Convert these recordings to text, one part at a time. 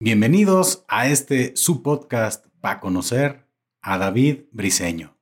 Bienvenidos a este su podcast para conocer a David Briseño.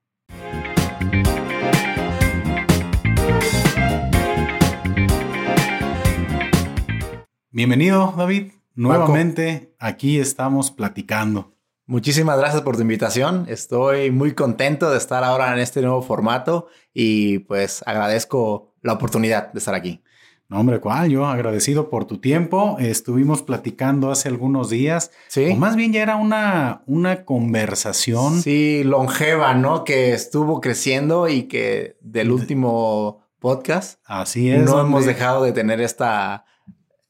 Bienvenido, David. Nuevamente aquí estamos platicando. Muchísimas gracias por tu invitación. Estoy muy contento de estar ahora en este nuevo formato y pues agradezco la oportunidad de estar aquí. No, hombre, ¿cuál? Yo agradecido por tu tiempo. Estuvimos platicando hace algunos días. Sí. O más bien ya era una, una conversación. Sí, longeva, ¿no? Que estuvo creciendo y que del último podcast. Así es. No hemos dejado de tener esta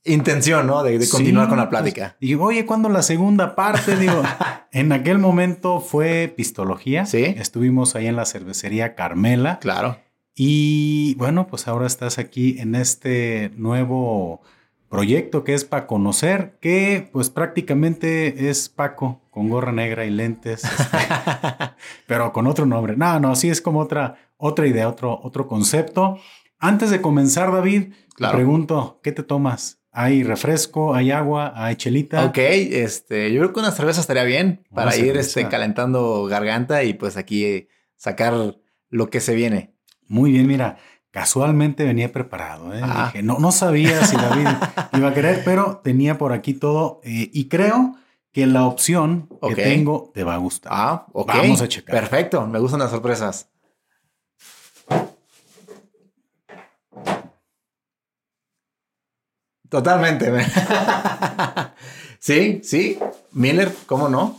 intención, ¿no? De, continuar con la pues, plática. y oye, ¿cuándo la segunda parte? Digo, en aquel momento fue pistología. Sí. Estuvimos ahí en la cervecería Carmela. Claro. Y bueno, pues ahora estás aquí en este nuevo proyecto que es para conocer, que pues prácticamente es Paco con gorra negra y lentes, este, pero con otro nombre. No, no, sí es como otra, otra idea, otro, otro concepto. Antes de comenzar, David, te pregunto, ¿qué te tomas? ¿Hay refresco? ¿Hay agua? ¿Hay chelita? Ok, este, yo creo que una cerveza estaría bien para ir este, calentando garganta y pues aquí sacar lo que se viene. Muy bien, mira, casualmente venía preparado. ¿eh? Ah. Dije, no, no sabía si David iba a querer, pero tenía por aquí todo eh, y creo que la opción que tengo te va a gustar. Ah, ok. Vamos a checar. Perfecto, me gustan las sorpresas. Totalmente. sí, sí. Miller, ¿cómo no?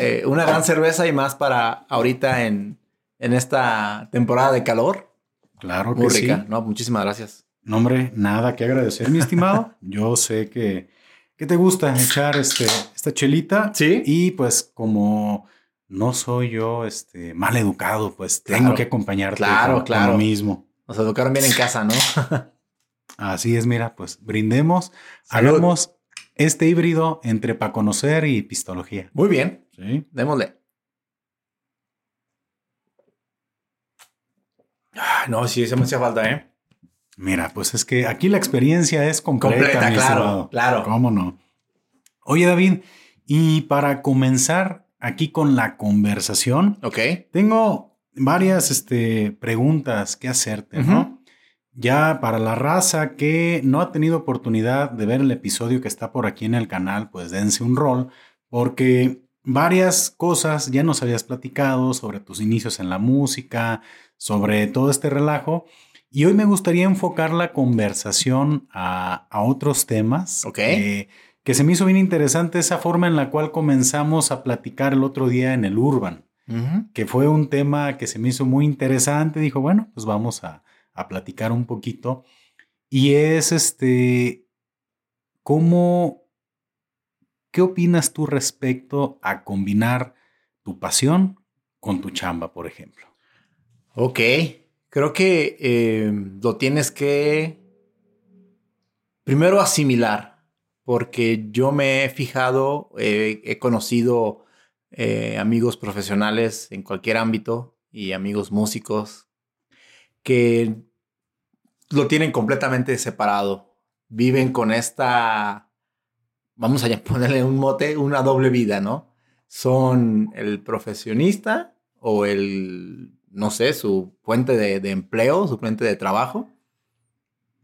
Eh, una gran cerveza y más para ahorita en, en esta temporada de calor. Claro que rica, ¿no? Muchísimas gracias. No, hombre, nada que agradecer, mi estimado. Yo sé que, que te gusta echar este, esta chelita. Sí. Y pues como no soy yo este, mal educado, pues tengo que acompañarte. Claro, claro. Lo mismo. Nos educaron bien en casa, ¿no? Así es, mira, pues brindemos, hagamos este híbrido entre para conocer y pistología. Muy bien. Sí. Démosle. No, sí, eso me hacía falta, ¿eh? Mira, pues es que aquí la experiencia es completa. Completa, claro, claro. ¿Cómo no? Oye, David, y para comenzar aquí con la conversación, ok. Tengo varias este, preguntas que hacerte, ¿no? Ya para la raza que no ha tenido oportunidad de ver el episodio que está por aquí en el canal, pues dense un rol, porque varias cosas ya nos habías platicado sobre tus inicios en la música, sobre todo este relajo. Y hoy me gustaría enfocar la conversación a, otros temas. Ok. que se me hizo bien interesante esa forma en la cual comenzamos a platicar el otro día en el Urban, que fue un tema que se me hizo muy interesante. Dijo, bueno, pues vamos a, a platicar un poquito. Y es este, ¿cómo, qué opinas tú respecto a combinar tu pasión con tu chamba, por ejemplo? Ok, creo que eh, lo tienes que primero asimilar, porque yo me he fijado, eh, he conocido eh, amigos profesionales en cualquier ámbito y amigos músicos que lo tienen completamente separado. Viven con esta, vamos a ponerle un mote, una doble vida, ¿no? Son el profesionista o el no sé, su fuente de, empleo, su fuente de trabajo,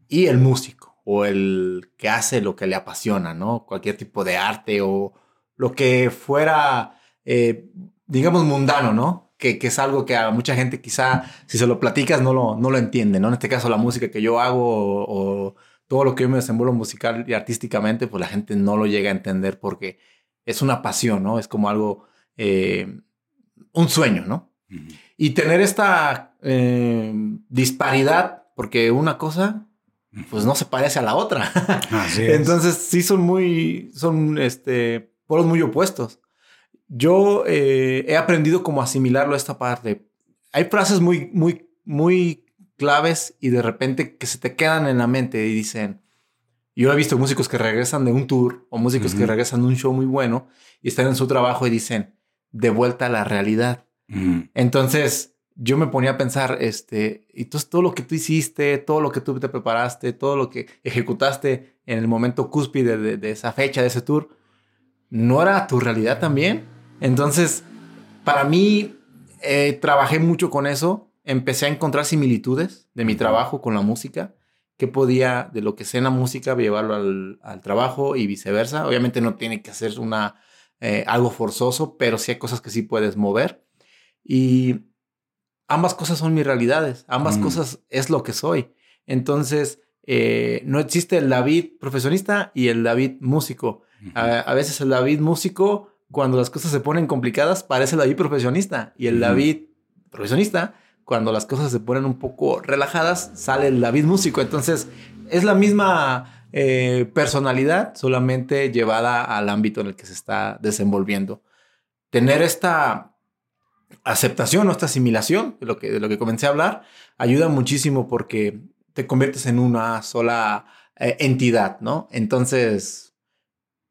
y el músico o el que hace lo que le apasiona, ¿no? Cualquier tipo de arte o lo que fuera, eh, digamos, mundano, ¿no? Que, es algo que a mucha gente quizá, si se lo platicas, no lo, no lo entiende, ¿no? En este caso, la música que yo hago o, todo lo que yo me desenvuelvo musical y artísticamente, pues la gente no lo llega a entender porque es una pasión, ¿no? Es como algo, eh, un sueño, ¿no? Y tener esta eh, disparidad, porque una cosa, pues no se parece a la otra. Entonces sí son muy, son este, polos muy opuestos. Yo eh, he aprendido como asimilarlo a esta parte. Hay frases muy, muy, muy claves y de repente que se te quedan en la mente y dicen, yo he visto músicos que regresan de un tour o músicos que regresan de un show muy bueno y están en su trabajo y dicen, de vuelta a la realidad. Entonces yo me ponía a pensar, este, y todo lo que tú hiciste, todo lo que tú te preparaste, todo lo que ejecutaste en el momento cúspide de, esa fecha, de ese tour, ¿no era tu realidad también? Entonces, para mí, eh, trabajé mucho con eso. Empecé a encontrar similitudes de mi trabajo con la música. Que podía, de lo que sé en la música, llevarlo al, trabajo y viceversa. Obviamente no tiene que hacer una, eh, algo forzoso, pero sí hay cosas que sí puedes mover. Y ambas cosas son mis realidades. Ambas mm. cosas es lo que soy. Entonces, eh, no existe el David profesionista y el David músico. a, veces el David músico, cuando las cosas se ponen complicadas, parece el David profesionista. Y el David profesionista, cuando las cosas se ponen un poco relajadas, sale el David músico. Entonces, es la misma eh, personalidad, solamente llevada al ámbito en el que se está desenvolviendo. Tener esta aceptación o esta asimilación de lo que, de lo que comencé a hablar ayuda muchísimo porque te conviertes en una sola eh, entidad, ¿no? Entonces,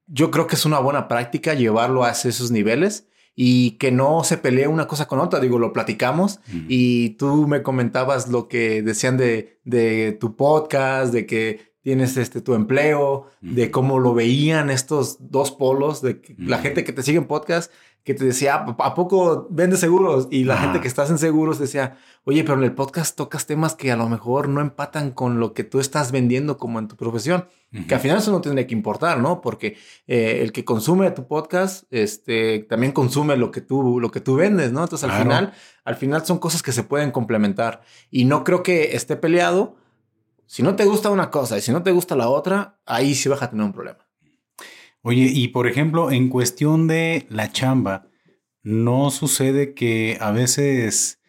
yo creo que es una buena práctica llevarlo a esos niveles y que no se pelee una cosa con otra. Digo, lo platicamos y tú me comentabas lo que decían de, de tu podcast, de que tienes este tu empleo, de cómo lo veían estos dos polos, de la gente que te sigue en podcast que te decía, ¿a poco vendes seguros? Y la gente que estás en seguros decía, oye, pero en el podcast tocas temas que a lo mejor no empatan con lo que tú estás vendiendo como en tu profesión. Que al final eso no tiene que importar, ¿no? Porque eh, el que consume tu podcast, este, también consume lo que tú, lo que tú vendes, ¿no? Entonces al final, al final son cosas que se pueden complementar. Y no creo que esté peleado. Si no te gusta una cosa y si no te gusta la otra, ahí sí vas a tener un problema. Oye, y por ejemplo, en cuestión de la chamba, ¿no sucede que a veces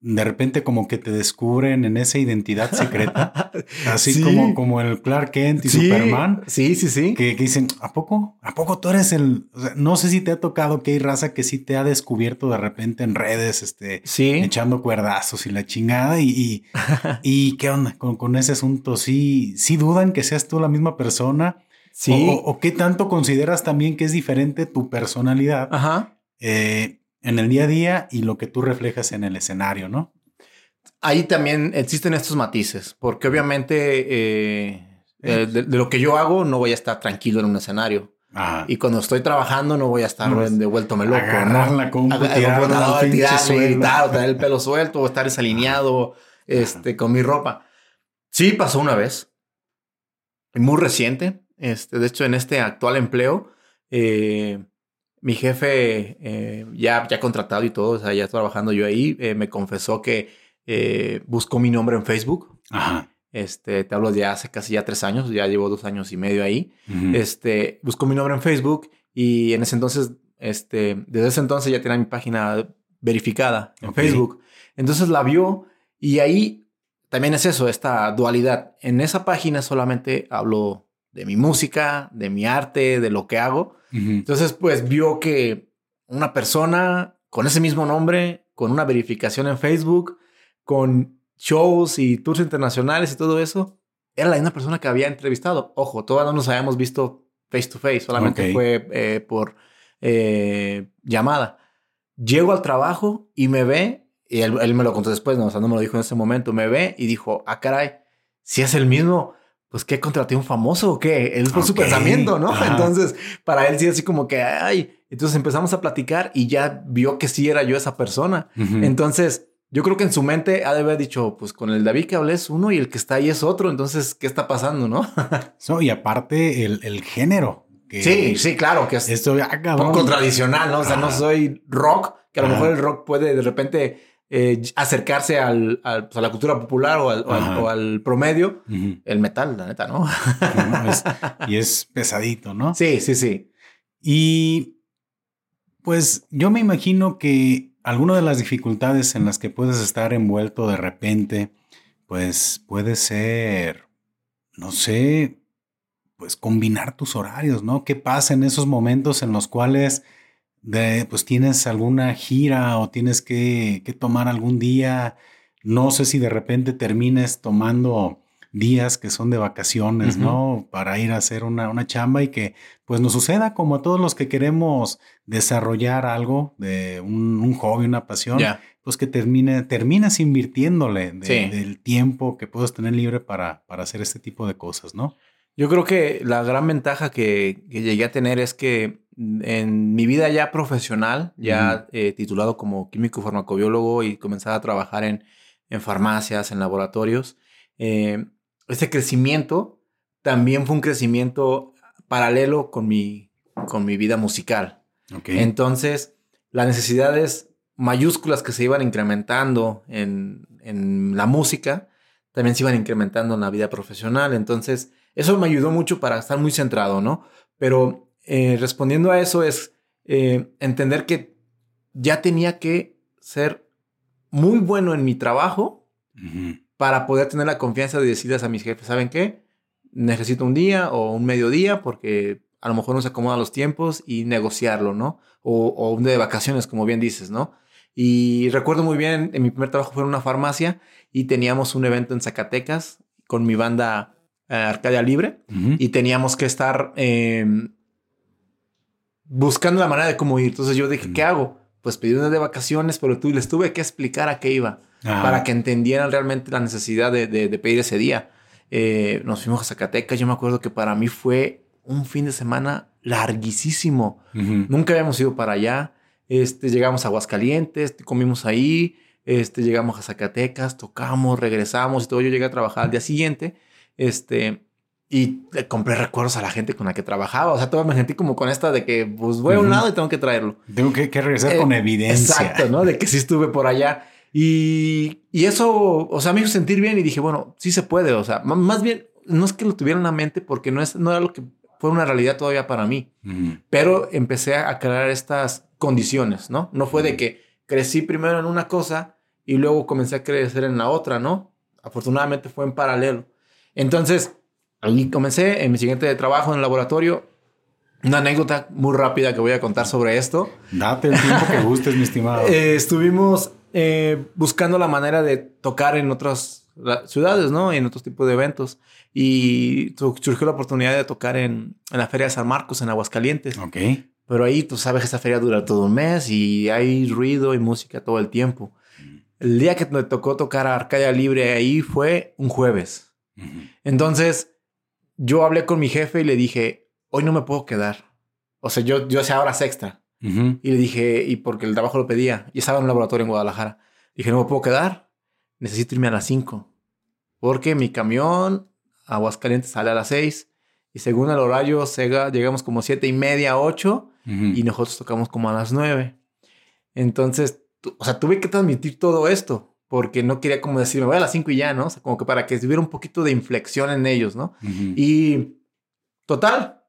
de repente como que te descubren en esa identidad secreta? Así como, como el Clark Kent y Superman. Sí, sí, sí. Que, dicen, ¿a poco? ¿A poco tú eres el...? no sé si te ha tocado que hay raza que sí te ha descubierto de repente en redes, este, echando cuerdazos y la chingada. Y, y, ¿qué onda con, con, ese asunto? ¿Sí, ¿Sí dudan que seas tú la misma persona? Sí. O, qué tanto consideras también que es diferente tu personalidad eh, en el día a día y lo que tú reflejas en el escenario, ¿no? Ahí también existen estos matices, porque obviamente eh, eh, de, lo que yo hago no voy a estar tranquilo en un escenario. Y cuando estoy trabajando no voy a estar de vuelto me loco. Agarrar la compu, tener el pelo suelto o estar desalineado este, con mi ropa. Sí, pasó una vez. Muy reciente. Este, de hecho, en este actual empleo, eh, mi jefe eh, ya, ya contratado y todo, o sea, ya trabajando yo ahí, eh, me confesó que buscó mi nombre en Facebook. Ajá. Este, te hablo de hace casi ya tres años, ya llevo dos años y medio ahí. Este, buscó mi nombre en Facebook y en ese entonces, este, desde ese entonces ya tenía mi página verificada en Facebook. Entonces la vio y ahí también es eso, esta dualidad. En esa página solamente hablo de mi música, de mi arte, de lo que hago. Entonces, pues vio que una persona con ese mismo nombre, con una verificación en Facebook, con shows y tours internacionales y todo eso, era la misma persona que había entrevistado. Ojo, todavía no nos habíamos visto face to face, solamente fue eh, por eh, llamada. Llego al trabajo y me ve, y él, me lo contó después, no, o sea, no me lo dijo en ese momento, me ve y dijo, ah, caray, si es el mismo pues ¿qué contraté un famoso o qué? Él fue su pensamiento, ¿no? Entonces, para él sí así como que, ay, entonces empezamos a platicar y ya vio que sí era yo esa persona. Entonces, yo creo que en su mente ha de haber dicho, pues con el David que hablé es uno y el que está ahí es otro, entonces, ¿qué está pasando, no? y aparte el, género. sí, sí, claro, que es esto, ah, poco tradicional, ¿no? O sea, no soy rock, que a lo mejor el rock puede de repente eh, acercarse al, pues, a la cultura popular o al, promedio, el metal, la neta, ¿no? y es pesadito, ¿no? Sí, sí, sí. Y pues yo me imagino que alguna de las dificultades en las que puedes estar envuelto de repente, pues puede ser, no sé, pues combinar tus horarios, ¿no? ¿Qué pasa en esos momentos en los cuales de, pues tienes alguna gira o tienes que, tomar algún día, no sé si de repente termines tomando días que son de vacaciones, ¿no? Para ir a hacer una, una, chamba y que pues nos suceda como a todos los que queremos desarrollar algo de un, hobby, una pasión, pues que termine, terminas invirtiéndole del tiempo que puedes tener libre para, para hacer este tipo de cosas, ¿no? Yo creo que la gran ventaja que, llegué a tener es que en mi vida ya profesional, ya eh, titulado como químico farmacobiólogo y comenzar a trabajar en, en farmacias, en laboratorios, eh, ese crecimiento también fue un crecimiento paralelo con mi, con mi vida musical. Entonces, las necesidades mayúsculas que se iban incrementando en, en la música, también se iban incrementando en la vida profesional. Entonces, eso me ayudó mucho para estar muy centrado, ¿no? Pero eh, respondiendo a eso es eh, entender que ya tenía que ser muy bueno en mi trabajo para poder tener la confianza de decirles a mis jefes, ¿saben qué? Necesito un día o un mediodía porque a lo mejor no se acomodan los tiempos y negociarlo, ¿no? O, o un día de vacaciones, como bien dices, ¿no? Y recuerdo muy bien, en mi primer trabajo fue en una farmacia y teníamos un evento en Zacatecas con mi banda Arcadia Libre y teníamos que estar em, buscando la manera de cómo ir. Entonces yo dije, ¿qué hago? Pues pedí una de vacaciones, pero tú les tuve que explicar a qué iba para que entendieran realmente la necesidad de, pedir ese día. Eh, nos fuimos a Zacatecas. Yo me acuerdo que para mí fue un fin de semana larguísimo. Nunca habíamos ido para allá. Este, llegamos a Aguascalientes, comimos ahí, este, llegamos a Zacatecas, tocamos, regresamos y todo. Yo llegué a trabajar al día siguiente, este, y le compré recuerdos a la gente con la que trabajaba. O sea, todo me sentí como con esta de que, pues, voy a un lado y tengo que traerlo. Tengo que, regresar con eh, evidencia. Exacto, ¿no? De que sí estuve por allá. Y, y, eso, o sea, me hizo sentir bien y dije, bueno, sí se puede. O sea, más bien, no es que lo tuviera en la mente porque no, es, no era lo que fue una realidad todavía para mí. Pero empecé a crear estas condiciones, ¿no? No fue de que crecí primero en una cosa y luego comencé a crecer en la otra, ¿no? Afortunadamente fue en paralelo. Entonces, ahí comencé en mi siguiente trabajo en el laboratorio. Una anécdota muy rápida que voy a contar sobre esto. Date el tiempo que gustes, mi estimado. Eh, estuvimos eh, buscando la manera de tocar en otras ciudades, ¿no? En otros tipos de eventos. Y surgió la oportunidad de tocar en, en la Feria de San Marcos, en Aguascalientes. Ok. Pero ahí tú sabes que esa feria dura todo un mes y hay ruido y música todo el tiempo. El día que me tocó tocar a Arcadia Libre ahí fue un jueves. Entonces yo hablé con mi jefe y le dije, hoy no me puedo quedar. O sea, yo, yo hacía horas extra. Y le dije, y porque el trabajo lo pedía, y estaba en un laboratorio en Guadalajara. Dije, no me puedo quedar, necesito irme a las 5. Porque mi camión a Aguascalientes sale a las 6. Y según el horario, llegamos como siete y media, 8 y nosotros tocamos como a las nueve. Entonces, o sea, tuve que transmitir todo esto porque no quería como decir, me voy a las cinco y ya, ¿no? O sea, como que para que hubiera un poquito de inflexión en ellos, ¿no? Y total,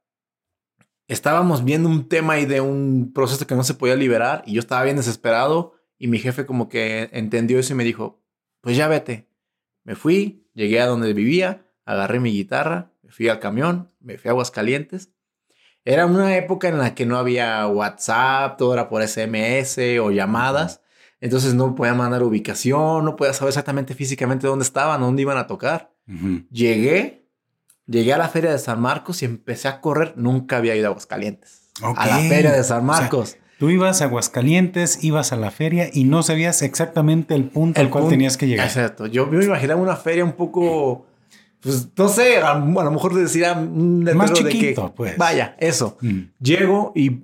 estábamos viendo un tema y de un proceso que no se podía liberar y yo estaba bien desesperado y mi jefe como que entendió eso y me dijo, pues ya vete. Me fui, llegué a donde vivía, agarré mi guitarra, me fui al camión, me fui a Aguascalientes era una época en la que no había WhatsApp, todo era por SMS o llamadas. Entonces no podía mandar ubicación, no podía saber exactamente físicamente dónde estaban, dónde iban a tocar. Llegué, llegué a la feria de San Marcos y empecé a correr. Nunca había ido a Aguascalientes. A la feria de San Marcos. tú ibas a Aguascalientes, ibas a la feria y no sabías exactamente el punto al cual tenías que llegar. Exacto. Yo me imaginaba una feria un poco pues no sé, a, lo mejor decía un más chiquito, de que, pues. Vaya, eso. Mm. Llego y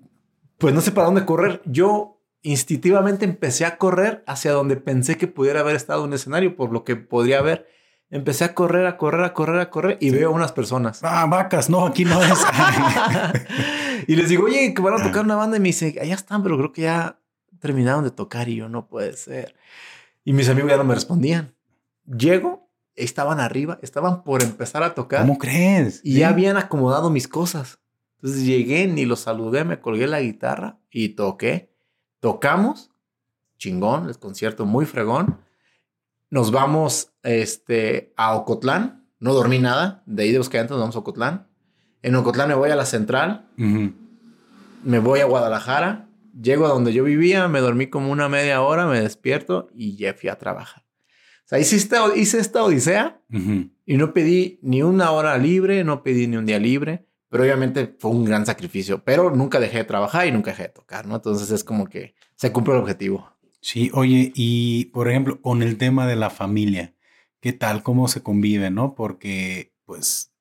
pues no sé para dónde correr. Yo instintivamente empecé a correr hacia donde pensé que pudiera haber estado un escenario, por lo que podría haber. Empecé a correr, a correr, a correr, a correr y veo unas personas. Ah, vacas, no, aquí no es. y les digo, oye, que van a tocar una banda y me dice, allá están, pero creo que ya terminaron de tocar y yo no puede ser. Y mis amigos ya no me respondían. Llego estaban arriba, estaban por empezar a tocar. ¿Cómo crees? Y ya habían acomodado mis cosas. Entonces llegué, ni los saludé, me colgué la guitarra y toqué. Tocamos, chingón, el concierto muy fregón. Nos vamos este, a Ocotlán, no dormí nada, de ahí de antes nos vamos a Ocotlán. En Ocotlán me voy a la central, me voy a Guadalajara, llego a donde yo vivía, me dormí como una media hora, me despierto y ya fui a trabajar sea, hice esta, hice esta odisea y no pedí ni una hora libre, no pedí ni un día libre, pero obviamente fue un gran sacrificio, pero nunca dejé de trabajar y nunca dejé de tocar, ¿no? Entonces es como que se cumple el objetivo. Sí, oye, y por ejemplo, con el tema de la familia, ¿qué tal? ¿Cómo se convive, no? Porque, pues,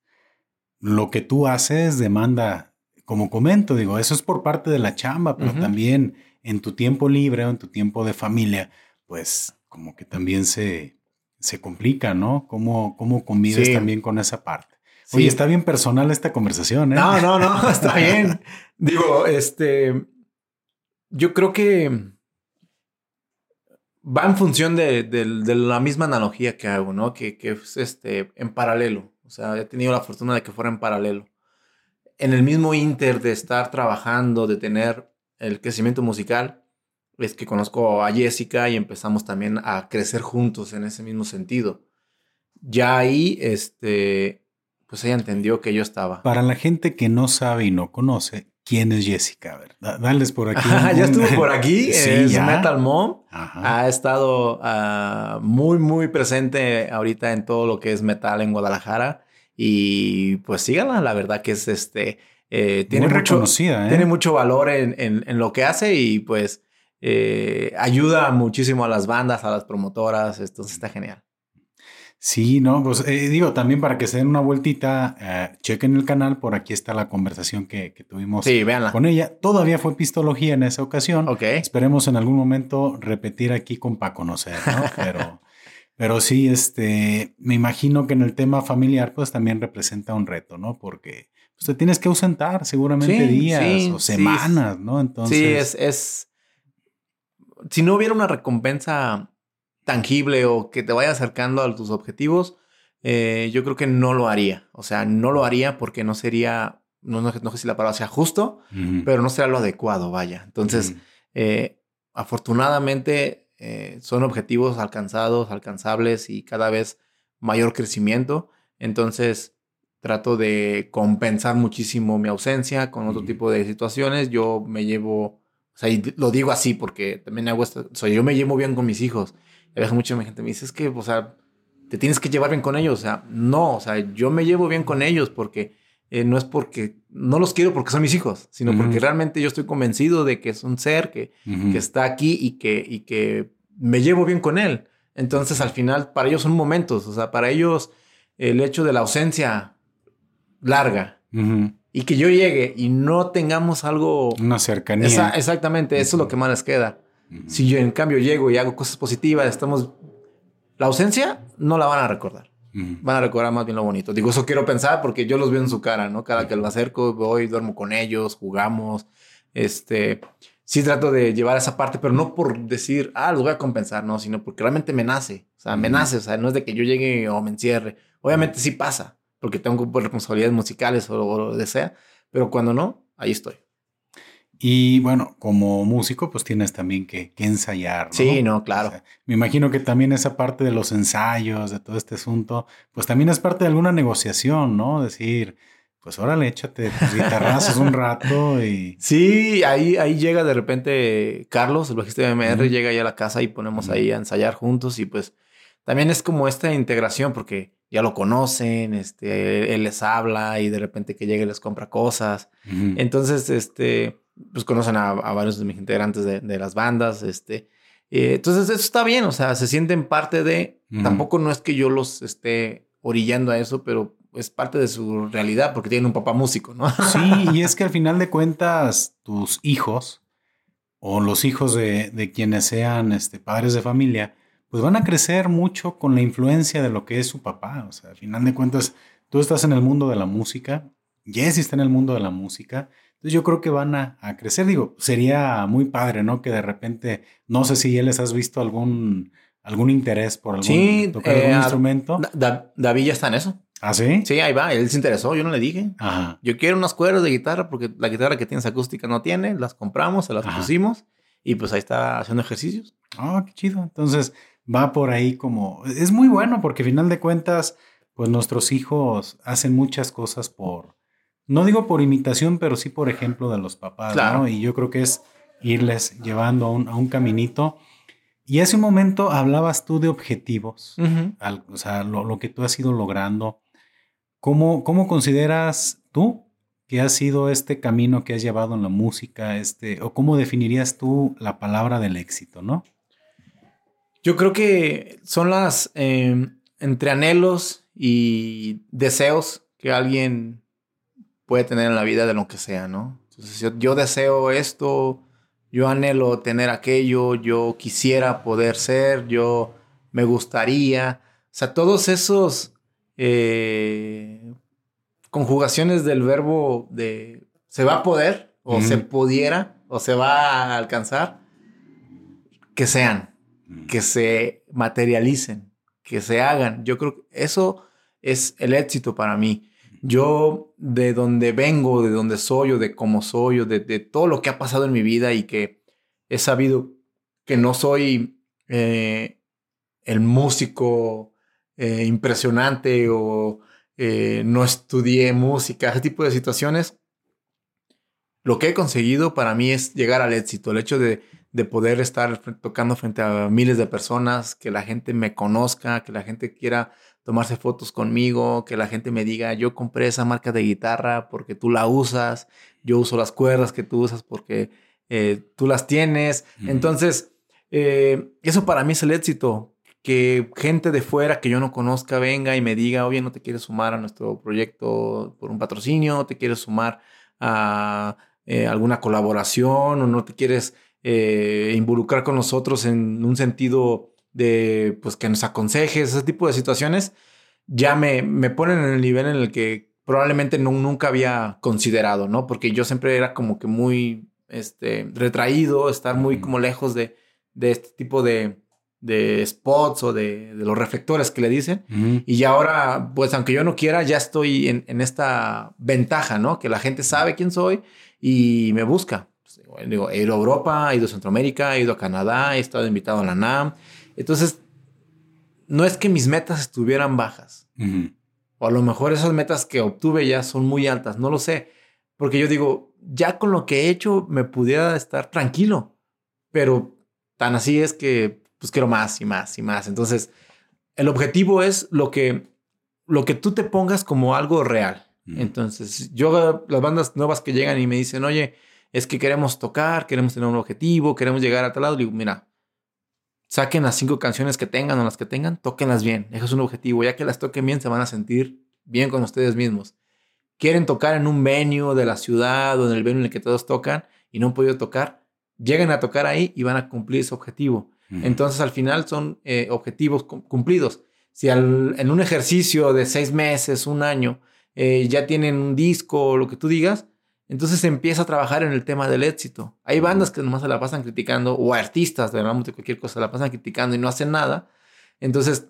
lo que tú haces demanda como comento, digo, eso es por parte de la chamba, pero también en tu tiempo libre o en tu tiempo de familia, pues como que también se, se complica, ¿no? ¿Cómo, cómo convives también con esa parte? Oye, está bien personal esta conversación, ¿eh? No, no, no, está bien. Digo, este, yo creo que va en función de, la misma analogía que hago, ¿no? Que, que, es este, en paralelo. O sea, he tenido la fortuna de que fuera en paralelo. En el mismo inter de estar trabajando, de tener el crecimiento musical, es que conozco a Jessica y empezamos también a crecer juntos en ese mismo sentido. Ya ahí, este, pues ella entendió que yo estaba. Para la gente que no sabe y no conoce, ¿quién es Jessica? A ver, dales por aquí. ya estuvo por aquí, sí, es Metal Mom. Ha estado ah, muy, muy presente ahorita en todo lo que es metal en Guadalajara. Y pues síganla, la verdad que es este. Eh, tiene, mucho, ¿eh? tiene mucho valor en, en, lo que hace y pues eh, ayuda muchísimo a las bandas, a las promotoras. Entonces está genial. Sí, no, pues eh, digo, también para que se den una vueltita, eh, chequen el canal, por aquí está la conversación que, tuvimos con ella. Todavía fue pistología en esa ocasión. Ok. Esperemos en algún momento repetir aquí con para conocer, ¿no? Pero, pero sí, este, me imagino que en el tema familiar, pues también representa un reto, ¿no? Porque pues, te tienes que ausentar seguramente días o semanas, ¿no? Entonces. Sí, es, es. Si no hubiera una recompensa tangible o que te vaya acercando a tus objetivos, eh, yo creo que no lo haría. O sea, no lo haría porque no sería, no, no, sé si la palabra sea justo, pero no será lo adecuado, vaya. Entonces, eh, afortunadamente eh, son objetivos alcanzados, alcanzables y cada vez mayor crecimiento. Entonces, trato de compensar muchísimo mi ausencia con otro tipo de situaciones. Yo me llevo, o sea, y lo digo así porque también hago esto, o sea, yo me llevo bien con mis hijos. A veces mucha gente me dice, es que, o sea, te tienes que llevar bien con ellos. O sea, no, o sea, yo me llevo bien con ellos porque eh, no es porque, no los quiero porque son mis hijos, sino porque realmente yo estoy convencido de que es un ser que, que está aquí y que, y que me llevo bien con él. Entonces, al final, para ellos son momentos, o sea, para ellos el hecho de la ausencia larga y que yo llegue y no tengamos algo... Una cercanía. exactamente, eso es lo que más les queda. Si yo en cambio llego y hago cosas positivas, estamos... La ausencia no la van a recordar. Van a recordar más bien lo bonito. Digo, eso quiero pensar porque yo los veo en su cara, ¿no? Cada que lo acerco, voy, duermo con ellos, jugamos. Este, sí trato de llevar esa parte, pero no por decir, ah, los voy a compensar, no, sino porque realmente me nace. O sea, me nace. O sea, no es de que yo llegue o me encierre. Obviamente sí pasa, porque tengo responsabilidades musicales o, o lo que sea, pero cuando no, ahí estoy. Y bueno, como músico, pues tienes también que, ensayar. ¿no? Sí, no, claro. me imagino que también esa parte de los ensayos, de todo este asunto, pues también es parte de alguna negociación, ¿no? Decir, pues órale, échate tus guitarrazos un rato y... Sí, ahí, ahí llega de repente Carlos, el bajista de MR, llega ahí a la casa y ponemos ahí a ensayar juntos y pues también es como esta integración porque ya lo conocen, este, él les habla y de repente que llegue les compra cosas. Entonces, este pues conocen a, varios de mis integrantes de, las bandas, este. Eh, entonces eso está bien, o sea, se sienten parte de, tampoco no es que yo los esté orillando a eso, pero es parte de su realidad porque tienen un papá músico, ¿no? Sí, y es que al final de cuentas tus hijos o los hijos de, de quienes sean este, padres de familia, pues van a crecer mucho con la influencia de lo que es su papá. O sea, al final de cuentas, tú estás en el mundo de la música, Jesse está en el mundo de la música, entonces yo creo que van a, crecer. Digo, sería muy padre, ¿no? Que de repente, no sé si ya les has visto algún, algún interés por algún, tocar algún eh, instrumento. David ya está en eso. ¿Ah, sí? Sí, ahí va. Él se interesó, yo no le dije. Ajá. Yo quiero unas cuerdas de guitarra porque la guitarra que tienes acústica no tiene. Las compramos, se las pusimos y pues ahí está haciendo ejercicios. Ah, qué chido. Entonces va por ahí como... Es muy bueno porque al final de cuentas, pues nuestros hijos hacen muchas cosas por no digo por imitación, pero sí por ejemplo de los papás, ¿no? Y yo creo que es irles llevando a un, caminito. Y hace un momento hablabas tú de objetivos, o sea, lo, que tú has ido logrando. ¿Cómo, ¿Cómo consideras tú que ha sido este camino que has llevado en la música? Este, ¿O cómo definirías tú la palabra del éxito, no? Yo creo que son las em, entre anhelos y deseos que alguien puede tener en la vida de lo que sea, ¿no? Entonces yo, deseo esto, yo anhelo tener aquello, yo quisiera poder ser, yo me gustaría. O sea, todos esos eh, conjugaciones del verbo de se va a poder o se pudiera o se va a alcanzar, que sean, que se materialicen, que se hagan. Yo creo que eso es el éxito para mí. Yo de donde vengo, de donde soy o de cómo soy o de, todo lo que ha pasado en mi vida y que he sabido que no soy eh, el músico eh, impresionante o eh, no estudié música, ese tipo de situaciones, lo que he conseguido para mí es llegar al éxito, el hecho de, de poder estar tocando frente a miles de personas, que la gente me conozca, que la gente quiera tomarse fotos conmigo, que la gente me diga, yo compré esa marca de guitarra porque tú la usas, yo uso las cuerdas que tú usas porque eh, tú las tienes. Entonces, eh, eso para mí es el éxito. Que gente de fuera que yo no conozca venga y me diga, oye, no te quieres sumar a nuestro proyecto por un patrocinio, te quieres sumar a eh, alguna colaboración o no te quieres involucrar con nosotros en un sentido de pues que nos aconsejes, ese tipo de situaciones, ya me, me ponen en el nivel en el que probablemente no, nunca había considerado, ¿no? Porque yo siempre era como que muy este, retraído, estar muy como lejos de, de este tipo de, de spots o de, de, los reflectores que le dicen. Y ya ahora, pues aunque yo no quiera, ya estoy en, en, esta ventaja, ¿no? Que la gente sabe quién soy y me busca. Pues, digo, he ido a Europa, he ido a Centroamérica, he ido a Canadá, he estado invitado a la NAM. Entonces, no es que mis metas estuvieran bajas. O a lo mejor esas metas que obtuve ya son muy altas, no lo sé. Porque yo digo, ya con lo que he hecho me pudiera estar tranquilo. Pero tan así es que pues quiero más y más y más. Entonces, el objetivo es lo que, lo que tú te pongas como algo real. Entonces, yo, las bandas nuevas que llegan y me dicen, oye, es que queremos tocar, queremos tener un objetivo, queremos llegar a tal lado, digo, mira, saquen las cinco canciones que tengan o las que tengan, tóquenlas bien. Eso es un objetivo. Ya que las toquen bien, se van a sentir bien con ustedes mismos. Quieren tocar en un venue de la ciudad o en el venue en el que todos tocan y no han podido tocar, lleguen a tocar ahí y van a cumplir ese objetivo. Entonces, al final son eh, objetivos cumplidos. Si en un ejercicio de seis meses, un año, eh, ya tienen un disco o lo que tú digas, entonces se empieza a trabajar en el tema del éxito. Hay bandas que nomás se la pasan criticando, o artistas, de de cualquier cosa, se la pasan criticando y no hacen nada. Entonces,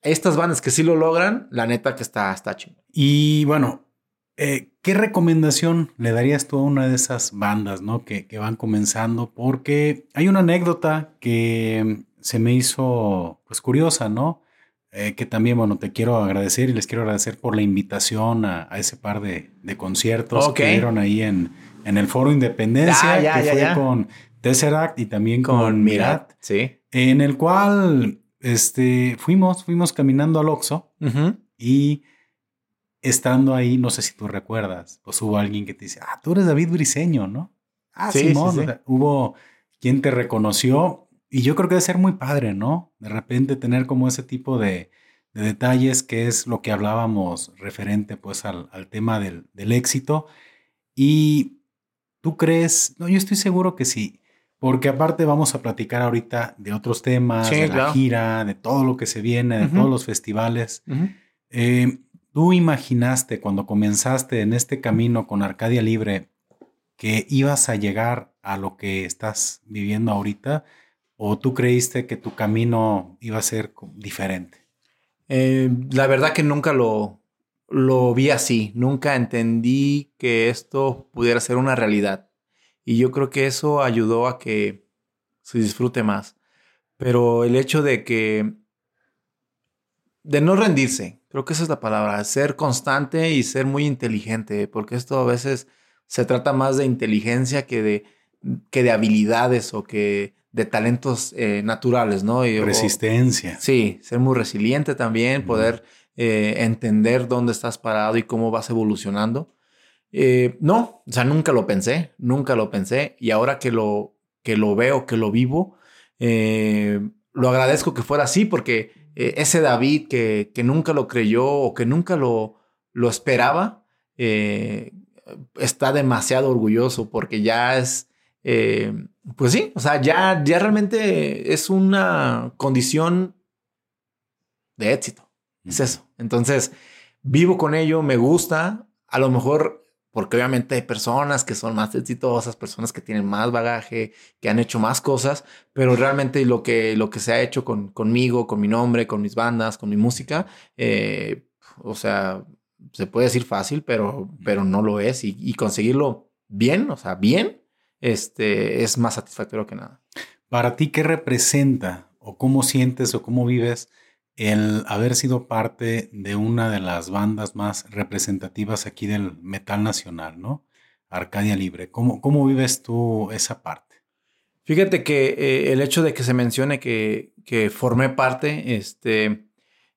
estas bandas que sí lo logran, la neta que está, está chido. Y bueno, eh, ¿qué recomendación le darías tú a una de esas bandas, ¿no? Que, que van comenzando, porque hay una anécdota que se me hizo, pues, curiosa, ¿no? Eh, que también, bueno, te quiero agradecer y les quiero agradecer por la invitación a, ese par de, conciertos que dieron ahí en, en, el Foro Independencia, que fue con Tesseract y también con, Mirat, sí. en el cual este, fuimos, fuimos caminando al Oxxo y estando ahí, no sé si tú recuerdas, pues hubo alguien que te dice, ah, tú eres David Briseño, ¿no? Ah, sí, Simón, hubo quien te reconoció y yo creo que debe ser muy padre, ¿no? De repente tener como ese tipo de, detalles que es lo que hablábamos referente pues al, tema del, éxito. Y tú crees, no, yo estoy seguro que sí, porque aparte vamos a platicar ahorita de otros temas, de la gira, de todo lo que se viene, de todos los festivales. Eh, ¿Tú imaginaste cuando comenzaste en este camino con Arcadia Libre que ibas a llegar a lo que estás viviendo ahorita? ¿O tú creíste que tu camino iba a ser diferente? Eh, la verdad que nunca lo, lo vi así. Nunca entendí que esto pudiera ser una realidad. Y yo creo que eso ayudó a que se disfrute más. Pero el hecho de que... De no rendirse, creo que esa es la palabra, ser constante y ser muy inteligente, porque esto a veces se trata más de inteligencia que de, que de habilidades o que de talentos eh, naturales, ¿no? Y, Resistencia. sí, ser muy resiliente también, poder eh, entender dónde estás parado y cómo vas evolucionando. Eh, no, o sea, nunca lo pensé, nunca lo pensé. Y ahora que lo, que lo veo, que lo vivo, lo agradezco que fuera así, porque ese David que, que, nunca lo creyó o que nunca lo, lo esperaba, está demasiado orgulloso porque ya es, eh, pues sí, o sea, ya, ya realmente es una condición de éxito. Es eso. Entonces, vivo con ello, me gusta. A lo mejor porque obviamente hay personas que son más exitosas, personas que tienen más bagaje, que han hecho más cosas, pero realmente lo que, lo que se ha hecho con, conmigo, con mi nombre, con mis bandas, con mi música, eh, o sea, se puede decir fácil, pero, pero no lo es. Y, conseguirlo bien, o sea, bien, este, es más satisfactorio que nada. Para ti, ¿qué representa o cómo sientes o cómo vives el haber sido parte de una de las bandas más representativas aquí del metal nacional, ¿no? Arcadia Libre. ¿Cómo, cómo vives tú esa parte? Fíjate que eh, el hecho de que se mencione que, que formé parte, este,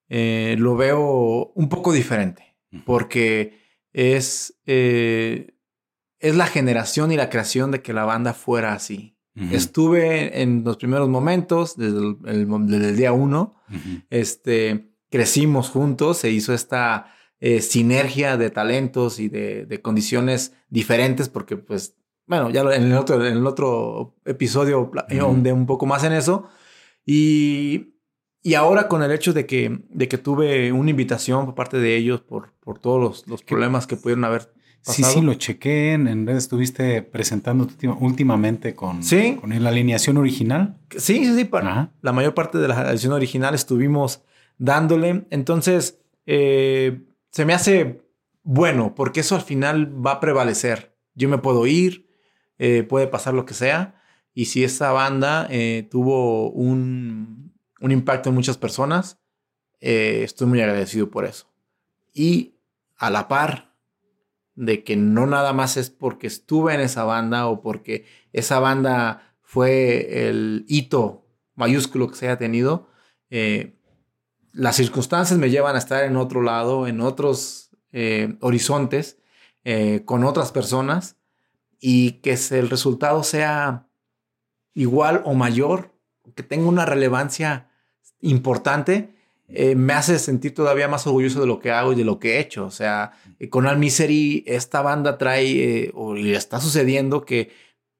eh, lo veo un poco diferente, porque es, eh, es la generación y la creación de que la banda fuera así. Estuve en los primeros momentos, desde el, día uno. este, crecimos juntos, se hizo esta eh, sinergia de talentos y de, condiciones diferentes, porque pues, bueno, ya en el otro, en el otro episodio donde un poco más en eso. Y, y ahora con el hecho de que, de que tuve una invitación por parte de ellos por, por todos los, los problemas que pudieron haber Sí, sí, lo chequé. En, redes estuviste presentando últimamente con, con la alineación original. Sí, sí, sí. Para la mayor parte de la alineación original estuvimos dándole. Entonces, eh, se me hace bueno, porque eso al final va a prevalecer. Yo me puedo ir, eh, puede pasar lo que sea. Y si esa banda eh, tuvo un, un, impacto en muchas personas, estoy muy agradecido por eso. Y a la par, de que no nada más es porque estuve en esa banda o porque esa banda fue el hito mayúsculo que se haya tenido. Eh, las circunstancias me llevan a estar en otro lado, en otros eh, horizontes, eh, con otras personas y que el resultado sea igual o mayor, que tenga una relevancia importante eh, me hace sentir todavía más orgulloso de lo que hago y de lo que he hecho. O sea, eh, con Al Misery, esta banda trae, eh, o le está sucediendo que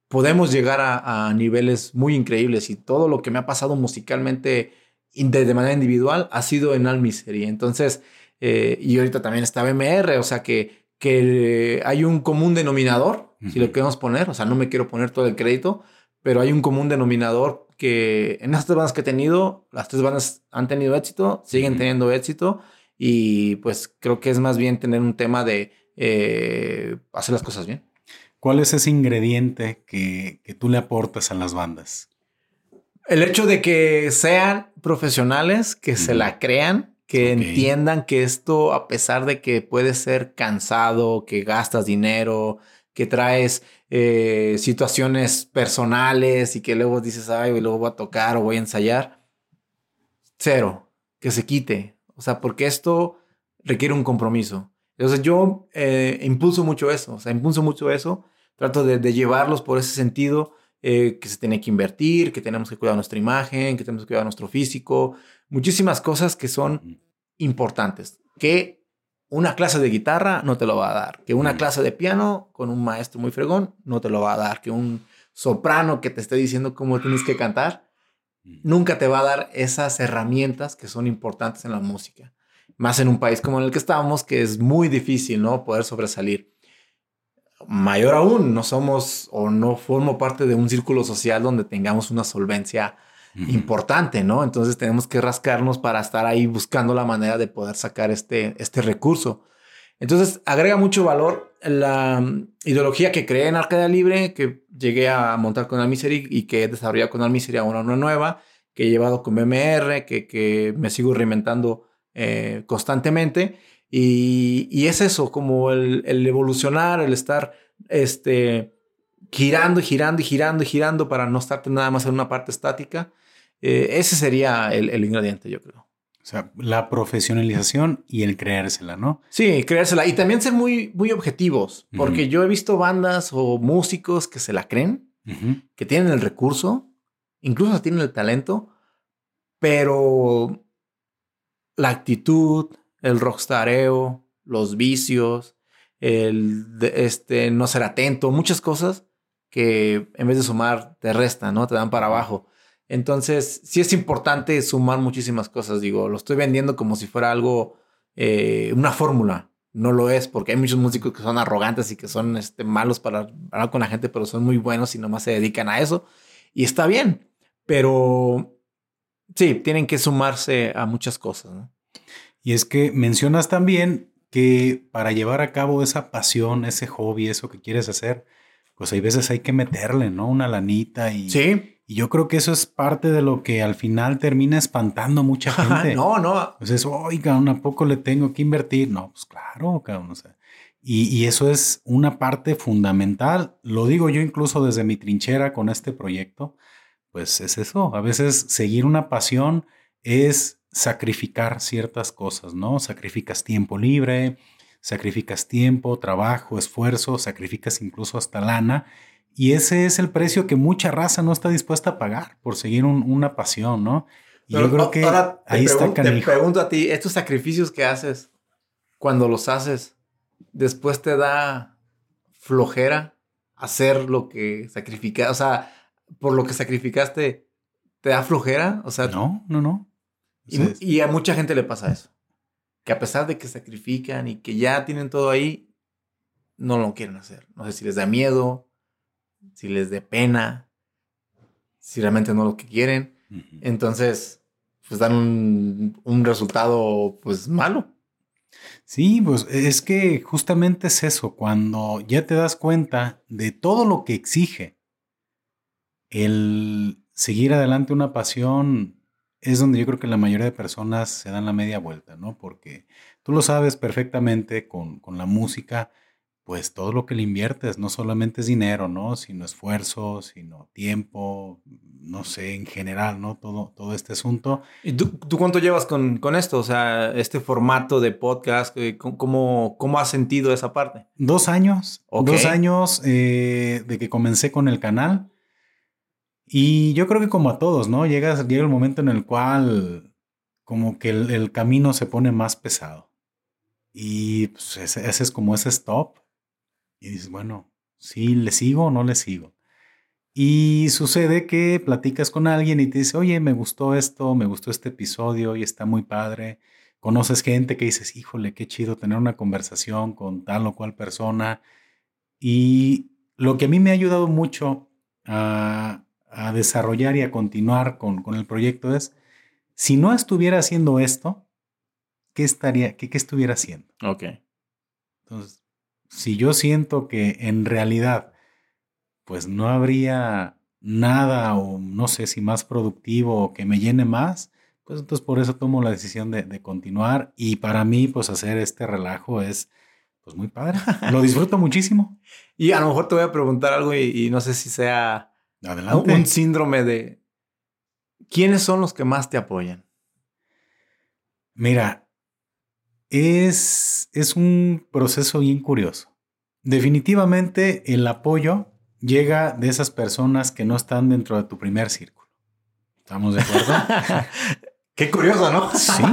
podemos llegar a, niveles muy increíbles y todo lo que me ha pasado musicalmente de, manera individual ha sido en Al Misery. Entonces, y ahorita también está BMR, o sea que, que hay un común denominador, si lo queremos poner, o sea, no me quiero poner todo el crédito, pero hay un común denominador que en estas tres bandas que he tenido, las tres bandas han tenido éxito, siguen teniendo éxito y pues creo que es más bien tener un tema de eh, hacer las cosas bien. ¿Cuál es ese ingrediente que, tú le aportas a las bandas? El hecho de que sean profesionales, que se la crean, que entiendan que esto, a pesar de que puede ser cansado, que gastas dinero, que traes eh, situaciones personales y que luego dices, ay, luego voy a tocar o voy a ensayar. Cero, que se quite. O sea, porque esto requiere un compromiso. Entonces yo eh, impulso mucho eso, o sea, impulso mucho eso. Trato de, llevarlos por ese sentido, eh, que se tiene que invertir, que tenemos que cuidar nuestra imagen, que tenemos que cuidar nuestro físico. Muchísimas cosas que son importantes, que una clase de guitarra no te lo va a dar. Que una mm. clase de piano con un maestro muy fregón no te lo va a dar. Que un soprano que te esté diciendo cómo tienes que cantar mm. nunca te va a dar esas herramientas que son importantes en la música. Más en un país como en el que estamos, que es muy difícil, ¿no? Poder sobresalir. Mayor aún, no somos o no formo parte de un círculo social donde tengamos una solvencia importante, ¿no? Entonces tenemos que rascarnos para estar ahí buscando la manera de poder sacar este, este recurso. Entonces agrega mucho valor la mm, ideología que creé en Arcadia Libre, que llegué a montar con Almisery y que he desarrollado con Almisery ahora una nueva, que he llevado con BMR, que, que me sigo reinventando eh, constantemente. Y, y, es eso, como el, el, evolucionar, el estar este, girando y girando y girando y girando para no estar nada más en una parte estática. Eh, ese sería el, ingrediente, yo creo. O sea, la profesionalización y el creérsela, ¿no? Sí, creérsela. Y también ser muy, muy objetivos, porque yo he visto bandas o músicos que se la creen, que tienen el recurso, incluso tienen el talento, pero la actitud, el rockstareo, los vicios, el este, no ser atento, muchas cosas que en vez de sumar te restan, ¿no? Te dan para abajo. Entonces, sí es importante sumar muchísimas cosas. Digo, lo estoy vendiendo como si fuera algo, eh, una fórmula. No lo es, porque hay muchos músicos que son arrogantes y que son este, malos para hablar con la gente, pero son muy buenos y nomás se dedican a eso. Y está bien, pero sí, tienen que sumarse a muchas cosas. Y es que mencionas también que para llevar a cabo esa pasión, ese hobby, eso que quieres hacer, pues hay veces hay que meterle, ¿no? Una lanita y... Sí. Y yo creo que eso es parte de lo que al final termina espantando a mucha gente. no, no. Entonces, oiga, ¿a poco le tengo que invertir? No, pues claro, cabrón. O sea, y, y, eso es una parte fundamental. Lo digo yo incluso desde mi trinchera con este proyecto. Pues es eso. A veces seguir una pasión es sacrificar ciertas cosas, ¿no? Sacrificas tiempo libre, sacrificas tiempo, trabajo, esfuerzo, sacrificas incluso hasta lana y ese es el precio que mucha raza no está dispuesta a pagar por seguir una pasión, ¿no? Y yo creo que ahí está canijo. Te pregunto a ti, estos sacrificios que haces, cuando los haces, después te da flojera hacer lo que sacrificaste, o sea, por lo que sacrificaste, ¿te da flojera? O sea, no, no, no. y, a mucha gente le pasa eso. Que a pesar de que sacrifican y que ya tienen todo ahí, no lo quieren hacer. No sé si les da miedo, si les dé pena, si realmente no lo que quieren. Entonces, pues dan un, resultado pues malo. Sí, pues es que justamente es eso, cuando ya te das cuenta de todo lo que exige el seguir adelante una pasión, es donde yo creo que la mayoría de personas se dan la media vuelta, ¿no? Porque tú lo sabes perfectamente con, con la música, pues todo lo que le inviertes, no solamente es dinero, ¿no? Sino esfuerzo, sino tiempo, no sé, en general, ¿no? Todo, todo este asunto. ¿Y tú, cuánto llevas con, con, esto? O sea, este formato de podcast, eh, ¿cómo, cómo has sentido esa parte? Dos años. Dos años eh, de que comencé con el canal. Y yo creo que como a todos, ¿no? llega el momento en el cual como que el, camino se pone más pesado. Y pues ese es como ese stop y dices, bueno, sí, le sigo o no le sigo. Y sucede que platicas con alguien y te dice, oye, me gustó esto, me gustó este episodio y está muy padre. Conoces gente que dices, híjole, qué chido tener una conversación con tal o cual persona. Y lo que a mí me ha ayudado mucho a, desarrollar y a continuar con, con, el proyecto es, si no estuviera haciendo esto, ¿qué, estaría, qué, qué estuviera haciendo? Ok. Entonces, si yo siento que en realidad pues no habría nada o no sé si más productivo o que me llene más, pues entonces por eso tomo la decisión de, continuar y para mí pues hacer este relajo es pues muy padre, lo disfruto muchísimo. Y a lo mejor te voy a preguntar algo y, no sé si sea un síndrome de ¿quiénes son los que más te apoyan? Mira, es, es un proceso bien curioso. Definitivamente el apoyo llega de esas personas que no están dentro de tu primer círculo. ¿Estamos de acuerdo? Qué curioso, ¿no? sí,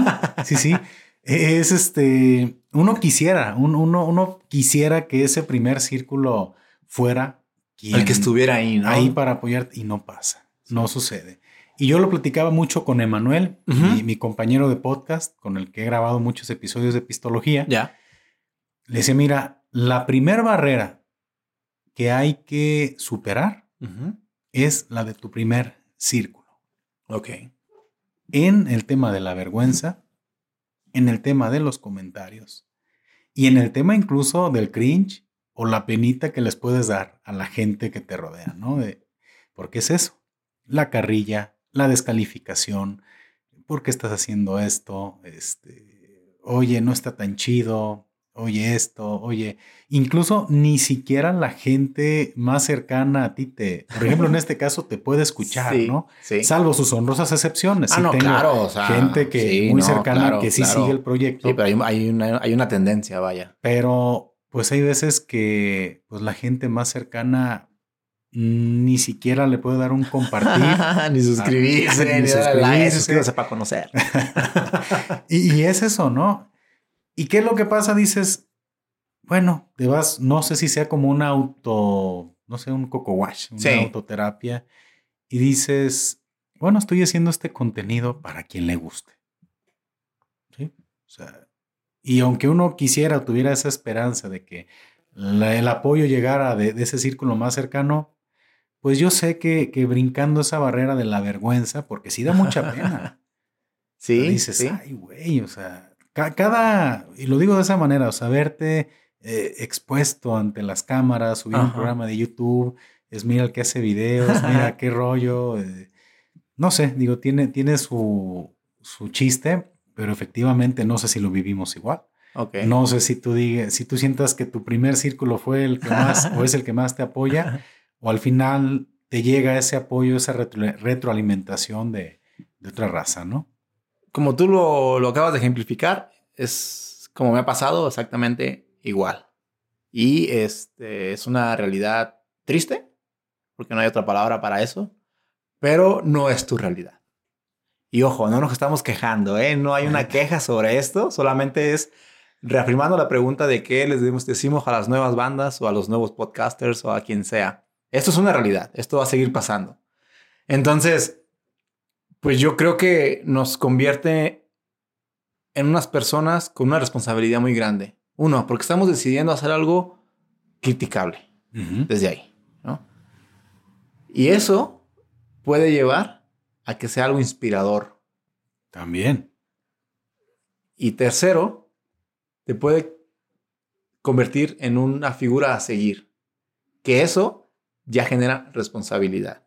sí, sí. Es este, uno quisiera, uno, uno quisiera que ese primer círculo fuera el que estuviera ahí, ¿no? Ahí para apoyar y no pasa, no sucede. Y yo lo platicaba mucho con Emanuel, mi, compañero de podcast, con el que he grabado muchos episodios de Pistología. Ya. Le decía, mira, la primera barrera que hay que superar es la de tu primer círculo. Ok. En el tema de la vergüenza, en el tema de los comentarios y en el tema incluso del cringe o la penita que les puedes dar a la gente que te rodea, ¿no? De, porque es eso, la carrilla, la descalificación, ¿por qué estás haciendo esto? Este, oye, no está tan chido, oye esto, oye, incluso ni siquiera la gente más cercana a ti te, por ejemplo, en este caso te puede escuchar, ¿no? Sí. Salvo sus honrosas excepciones. Ah, no, claro, gente que muy cercana que sí sigue el proyecto. Sí, pero hay, una, hay una tendencia, vaya. Pero pues hay veces que pues la gente más cercana ni siquiera le puede dar un compartir. ni suscribirse, ni, ni like, suscribirse para conocer. y, es eso, ¿no? ¿Y qué es lo que pasa? Dices, bueno, te vas, no sé si sea como un auto, no sé, un coco wash, una autoterapia, y dices, bueno, estoy haciendo este contenido para quien le guste. ¿Sí? O sea, y aunque uno quisiera tuviera esa esperanza de que el apoyo llegara de, ese círculo más cercano, pues yo sé que, que, brincando esa barrera de la vergüenza, porque sí da mucha pena. sí. dices, ay, güey, o sea, cada, y lo digo de esa manera, o sea, verte eh, expuesto ante las cámaras, subir un programa de YouTube, es mira el que hace videos, mira qué rollo. Eh, no sé, digo, tiene, tiene su, su chiste, pero efectivamente no sé si lo vivimos igual. No sé si tú digas, si tú sientas que tu primer círculo fue el que más o es el que más te apoya, o al final te llega ese apoyo, esa retroalimentación de, de, otra raza, ¿no? Como tú lo, lo acabas de ejemplificar, es como me ha pasado exactamente igual. Y este, es una realidad triste, porque no hay otra palabra para eso, pero no es tu realidad. Y ojo, no nos estamos quejando, ¿eh? No hay una queja sobre esto, solamente es reafirmando la pregunta de qué les decimos a las nuevas bandas o a los nuevos podcasters o a quien sea. Esto es una realidad, esto va a seguir pasando. Entonces, pues yo creo que nos convierte en unas personas con una responsabilidad muy grande. Uno, porque estamos decidiendo hacer algo criticable desde ahí. ¿no? Y eso puede llevar a que sea algo inspirador. También. Y tercero, te puede convertir en una figura a seguir. Que eso ya genera responsabilidad.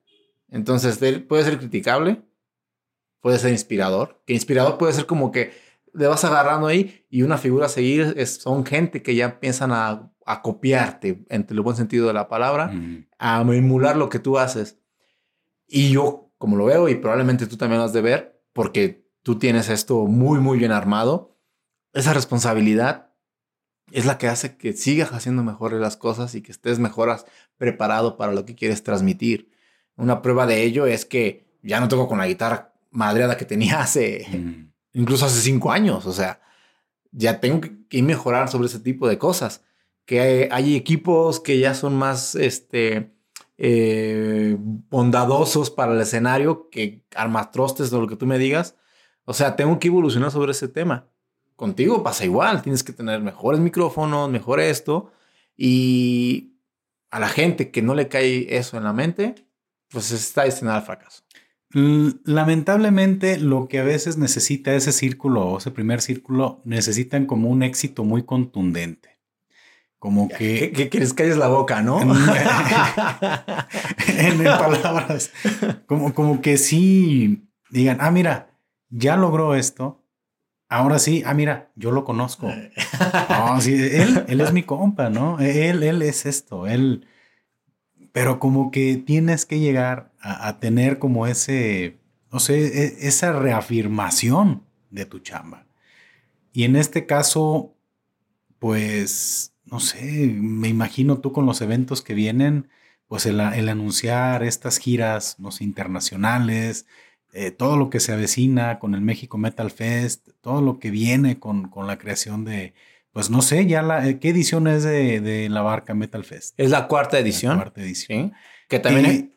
Entonces, puede ser criticable, puede ser inspirador. Que inspirador puede ser como que le vas agarrando ahí y una figura a seguir es, son gente que ya empiezan a, copiarte, entre el buen sentido de la palabra, a emular lo que tú haces. Y yo, como lo veo, y probablemente tú también lo has de ver, porque tú tienes esto muy, muy bien armado, esa responsabilidad es la que hace que sigas haciendo mejores las cosas y que estés mejor preparado para lo que quieres transmitir. Una prueba de ello es que ya no toco con la guitarra madreada que tenía hace incluso hace cinco años. O sea, ya tengo que, mejorar sobre ese tipo de cosas. Que hay, equipos que ya son más este, eh, bondadosos para el escenario que armatrostes o lo que tú me digas. O sea, tengo que evolucionar sobre ese tema. Contigo pasa igual, tienes que tener mejores micrófonos, mejor esto. Y a la gente que no le cae eso en la mente, pues está destinada al fracaso. Lamentablemente, lo que a veces necesita ese círculo o ese primer círculo, necesitan como un éxito muy contundente. Como que. Que, quieres que calles la boca, ¿no? en, palabras. Como, como que sí digan, ah, mira, ya logró esto. Ahora sí, ah, mira, yo lo conozco. No, sí, él, él es mi compa, ¿no? Él, él es esto. Él pero como que tienes que llegar a, tener como ese, no sé, e, esa reafirmación de tu chamba. Y en este caso, pues, no sé, me imagino tú con los eventos que vienen, pues el, anunciar estas giras, no internacionales, eh, todo lo que se avecina con el México Metal Fest, todo lo que viene con, con la creación de, pues no sé, ya la, eh, ¿qué edición es de, la barca Metal Fest? Es la cuarta edición. La cuarta edición. Que también.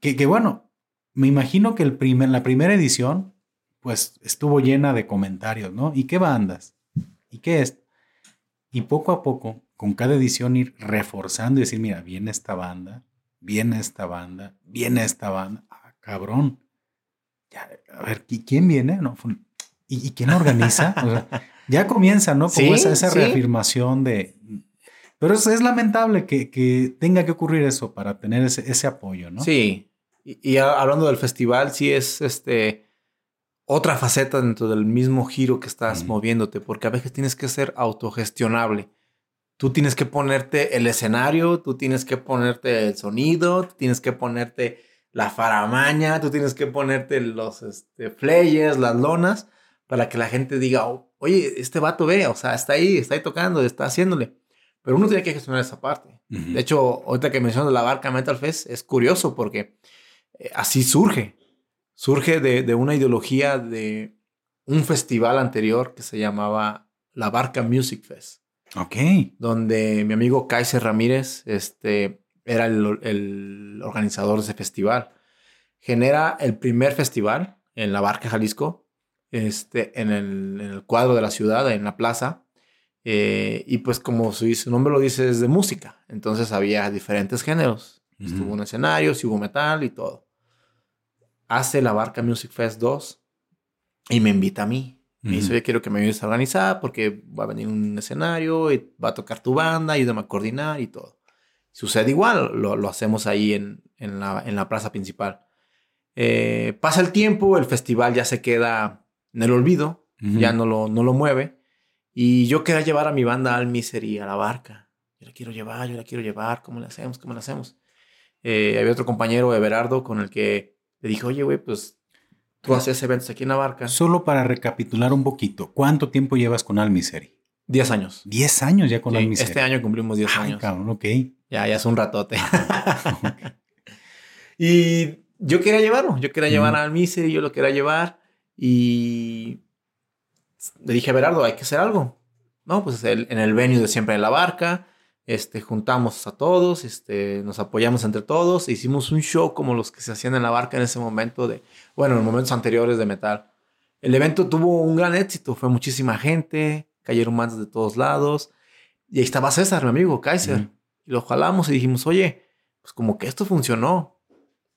Que, bueno, me imagino que el primer, la primera edición, pues estuvo llena de comentarios, ¿no? ¿Y qué bandas? ¿Y qué es? Y poco a poco, con cada edición ir reforzando y decir, mira, viene esta banda, viene esta banda, viene esta banda. Ah, cabrón. A ver, ¿quién viene? No, ¿y, quién organiza? O sea, ya comienza, ¿no? Como esa, reafirmación de... Pero es, es lamentable que, tenga que ocurrir eso para tener ese, apoyo, ¿no? Sí. Y, hablando del festival, sí es este otra faceta dentro del mismo giro que estás moviéndote, porque a veces tienes que ser autogestionable. Tú tienes que ponerte el escenario, tú tienes que ponerte el sonido, tú tienes que ponerte la faramaña, tú tienes que ponerte los este, flyers, las lonas, para que la gente diga, oh, oye, este vato ve, o sea, está ahí, está ahí tocando, está haciéndole. Pero uno tiene que gestionar esa parte. De hecho, ahorita que mencionas la barca Metal Fest, es curioso porque eh, así surge. Surge de, una ideología de un festival anterior que se llamaba la Barca Music Fest. Ok. Donde mi amigo Kaiser Ramírez este, era el, el organizador de ese festival. Genera el primer festival en la Barca, Jalisco, este, en, el, en el cuadro de la ciudad, en la plaza. Eh, y pues como su, su, nombre lo dice, es de música. Entonces había diferentes géneros. Uh -huh. Estuvo un escenario, hubo metal y todo. Hace la Barca Music Fest 2 y me invita a mí. Me dice, oye, quiero que me ayudes a organizar porque va a venir un escenario y va a tocar tu banda, ayúdame a coordinar y todo. Sucede igual, lo, lo hacemos ahí en, en, la, en, la, plaza principal. Eh, pasa el tiempo, el festival ya se queda en el olvido, uh -huh. ya no lo, no lo mueve. Y yo quería llevar a mi banda al Misery, a la barca. Yo la quiero llevar, yo la quiero llevar, ¿cómo le hacemos? ¿Cómo le hacemos? Eh, había otro compañero, Everardo, con el que le dije, oye, güey, pues tú haces eventos aquí en la barca. Solo para recapitular un poquito, ¿cuánto tiempo llevas con Almisery? Diez años. Diez años ya con sí, Almisery. Este año cumplimos diez Ay, años. cabrón, ok. Ya, ya es un ratote. y yo quería llevarlo, yo quería mm. llevar al Misery, yo lo quería llevar y le dije a Berardo, hay que hacer algo. No, pues el, en el venue de siempre en la barca, este, juntamos a todos, este, nos apoyamos entre todos, e hicimos un show como los que se hacían en la barca en ese momento de, bueno, en momentos anteriores de metal. El evento tuvo un gran éxito, fue muchísima gente, cayeron bandas de todos lados, y ahí estaba César, mi amigo, Kaiser, mm. y lo jalamos y dijimos, oye, pues como que esto funcionó,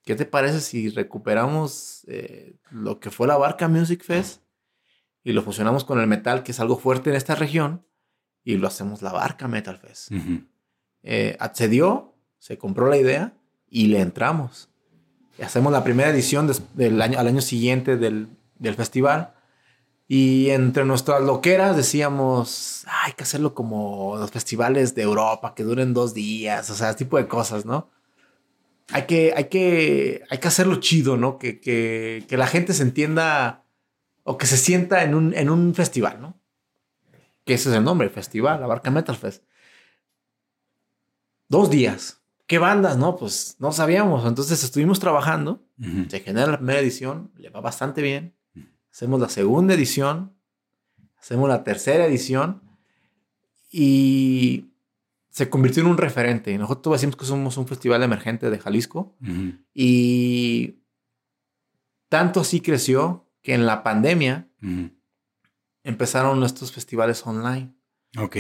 ¿qué te parece si recuperamos eh, lo que fue la Barca Music Fest y lo fusionamos con el metal, que es algo fuerte en esta región, y lo hacemos la Barca Metal Fest? Uh -huh. eh, accedió, se compró la idea y le entramos. Y hacemos la primera edición de, del año, al año siguiente del, del festival. Y entre nuestras loqueras decíamos, ah, hay que hacerlo como los festivales de Europa, que duren dos días, o sea, ese tipo de cosas, ¿no? Hay que, hay que, hay que hacerlo chido, ¿no? Que, que, que la gente se entienda o que se sienta en un, en un festival, ¿no? Que ese es el nombre, el festival, la Barca Metal Fest. Dos días. ¿Qué bandas? No, pues no sabíamos. Entonces estuvimos trabajando. Uh -huh. Se genera la primera edición, le va bastante bien. Hacemos la segunda edición, hacemos la tercera edición y se convirtió en un referente. Nosotros decimos que somos un festival emergente de Jalisco uh -huh. y tanto así creció que en la pandemia uh -huh. empezaron estos festivales online. Ok.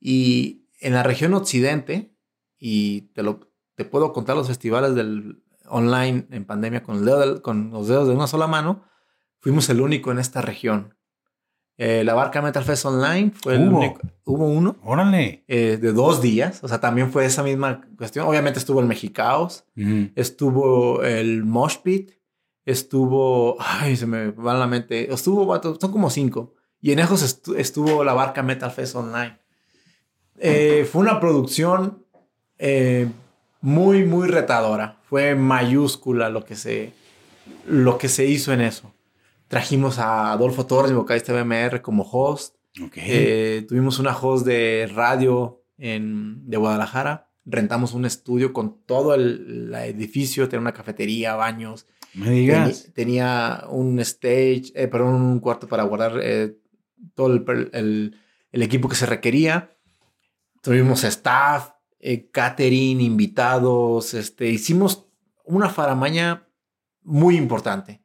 Y en la región occidente, y te, lo, te puedo contar los festivales del online en pandemia con, el dedo del, con los dedos de una sola mano, fuimos el único en esta región. Eh, la Barca Metal Fest Online fue el ¿Hubo? único. Hubo uno. Órale. Eh, de dos días. O sea, también fue esa misma cuestión. Obviamente estuvo el Mexicaos. Uh -huh. Estuvo el Mosh Pit. Estuvo. Ay, se me va a la mente. Estuvo. Son como cinco. Y en esos estu estuvo la Barca Metal Fest Online. Eh, fue una producción muy, muy retadora. Fue mayúscula lo que se, lo que se hizo en eso. Trajimos a Adolfo Torres, vocalista de BMR, como host. Okay. Eh, tuvimos una host de radio en, de Guadalajara. Rentamos un estudio con todo el, el edificio, tenía una cafetería, baños. Me digas. Ten, tenía un stage, eh, perdón, un cuarto para guardar eh, todo el, el, el, equipo que se requería. Tuvimos staff, eh, catering, invitados. Este, hicimos una faramaña muy importante.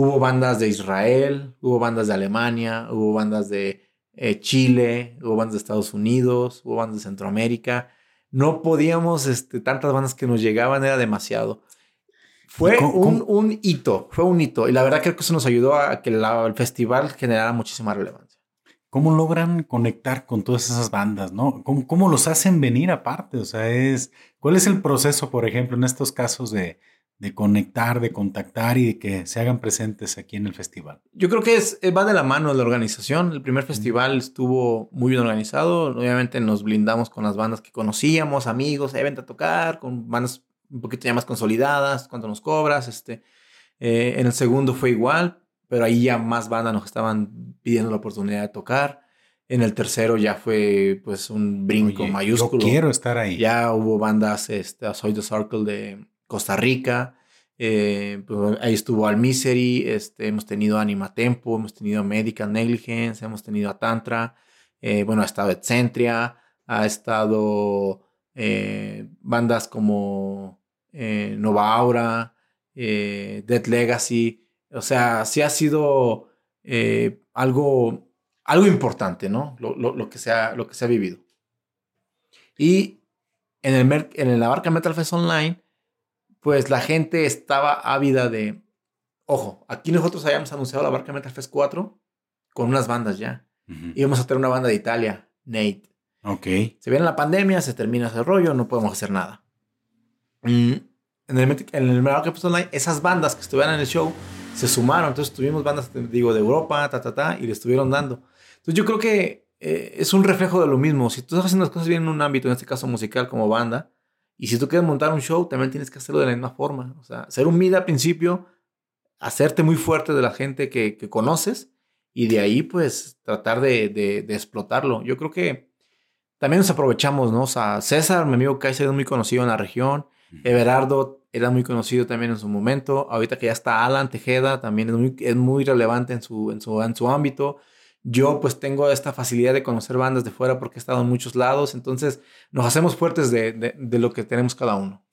Hubo bandas de Israel, hubo bandas de Alemania, hubo bandas de eh, Chile, hubo bandas de Estados Unidos, hubo bandas de Centroamérica. No podíamos, este, tantas bandas que nos llegaban, era demasiado. Fue ¿Cómo, un, un, hito, fue un hito. Y la verdad creo que eso nos ayudó a que la, el festival generara muchísima relevancia. ¿Cómo logran conectar con todas esas bandas, no? ¿Cómo, ¿Cómo, los hacen venir aparte? O sea, es, ¿cuál es el proceso, por ejemplo, en estos casos de, de conectar, de contactar y de que se hagan presentes aquí en el festival? Yo creo que es, va de la mano de la organización. El primer festival mm. estuvo muy bien organizado. Obviamente nos blindamos con las bandas que conocíamos, amigos, eh, vente a tocar, con bandas un poquito ya más consolidadas, cuánto nos cobras. Este, eh, en el segundo fue igual, pero ahí ya más bandas nos estaban pidiendo la oportunidad de tocar. En el tercero ya fue pues un brinco Oye, mayúsculo. Yo quiero estar ahí. Ya hubo bandas, este, Soy the Circle de Costa Rica. Eh, pues ahí estuvo Al Misery. Este, hemos tenido Anima Tempo, hemos tenido Medical Negligence, hemos tenido a Tantra. Eh, bueno, ha estado Excentria, ha estado eh, bandas como Nova Aura, Dead Legacy. O sea, sí ha sido algo, algo importante, ¿no? Lo, que se ha, lo que se ha vivido. Y en, el, en la barca Metal Fest Online, pues la gente estaba ávida de... Ojo, aquí nosotros habíamos anunciado la barca Metal Fest 4 con unas bandas ya. Íbamos a tener una banda de Italia, Nate. Ok. Se viene la pandemia, se termina ese rollo, no podemos hacer nada. Mm, en el, en el Online, esas bandas que estuvieran en el show se sumaron. Entonces tuvimos bandas, digo, de Europa, ta, ta, ta, y le estuvieron dando. Entonces yo creo que eh, es un reflejo de lo mismo. Si tú estás haciendo las cosas bien en un ámbito, en este caso musical como banda, y si tú quieres montar un show, también tienes que hacerlo de la misma forma. O sea, ser humilde al principio, hacerte muy fuerte de la gente que, que conoces y de ahí pues tratar de, de, explotarlo. Yo creo que también nos aprovechamos, ¿no? O sea, César, mi amigo Kaiser, es muy conocido en la región. Everardo era muy conocido también en su momento. Ahorita que ya está Alan Tejeda, también es muy, es muy relevante en su, en, su, en su ámbito. Yo pues tengo esta facilidad de conocer bandas de fuera porque he estado en muchos lados, entonces nos hacemos fuertes de, de, lo que tenemos cada uno.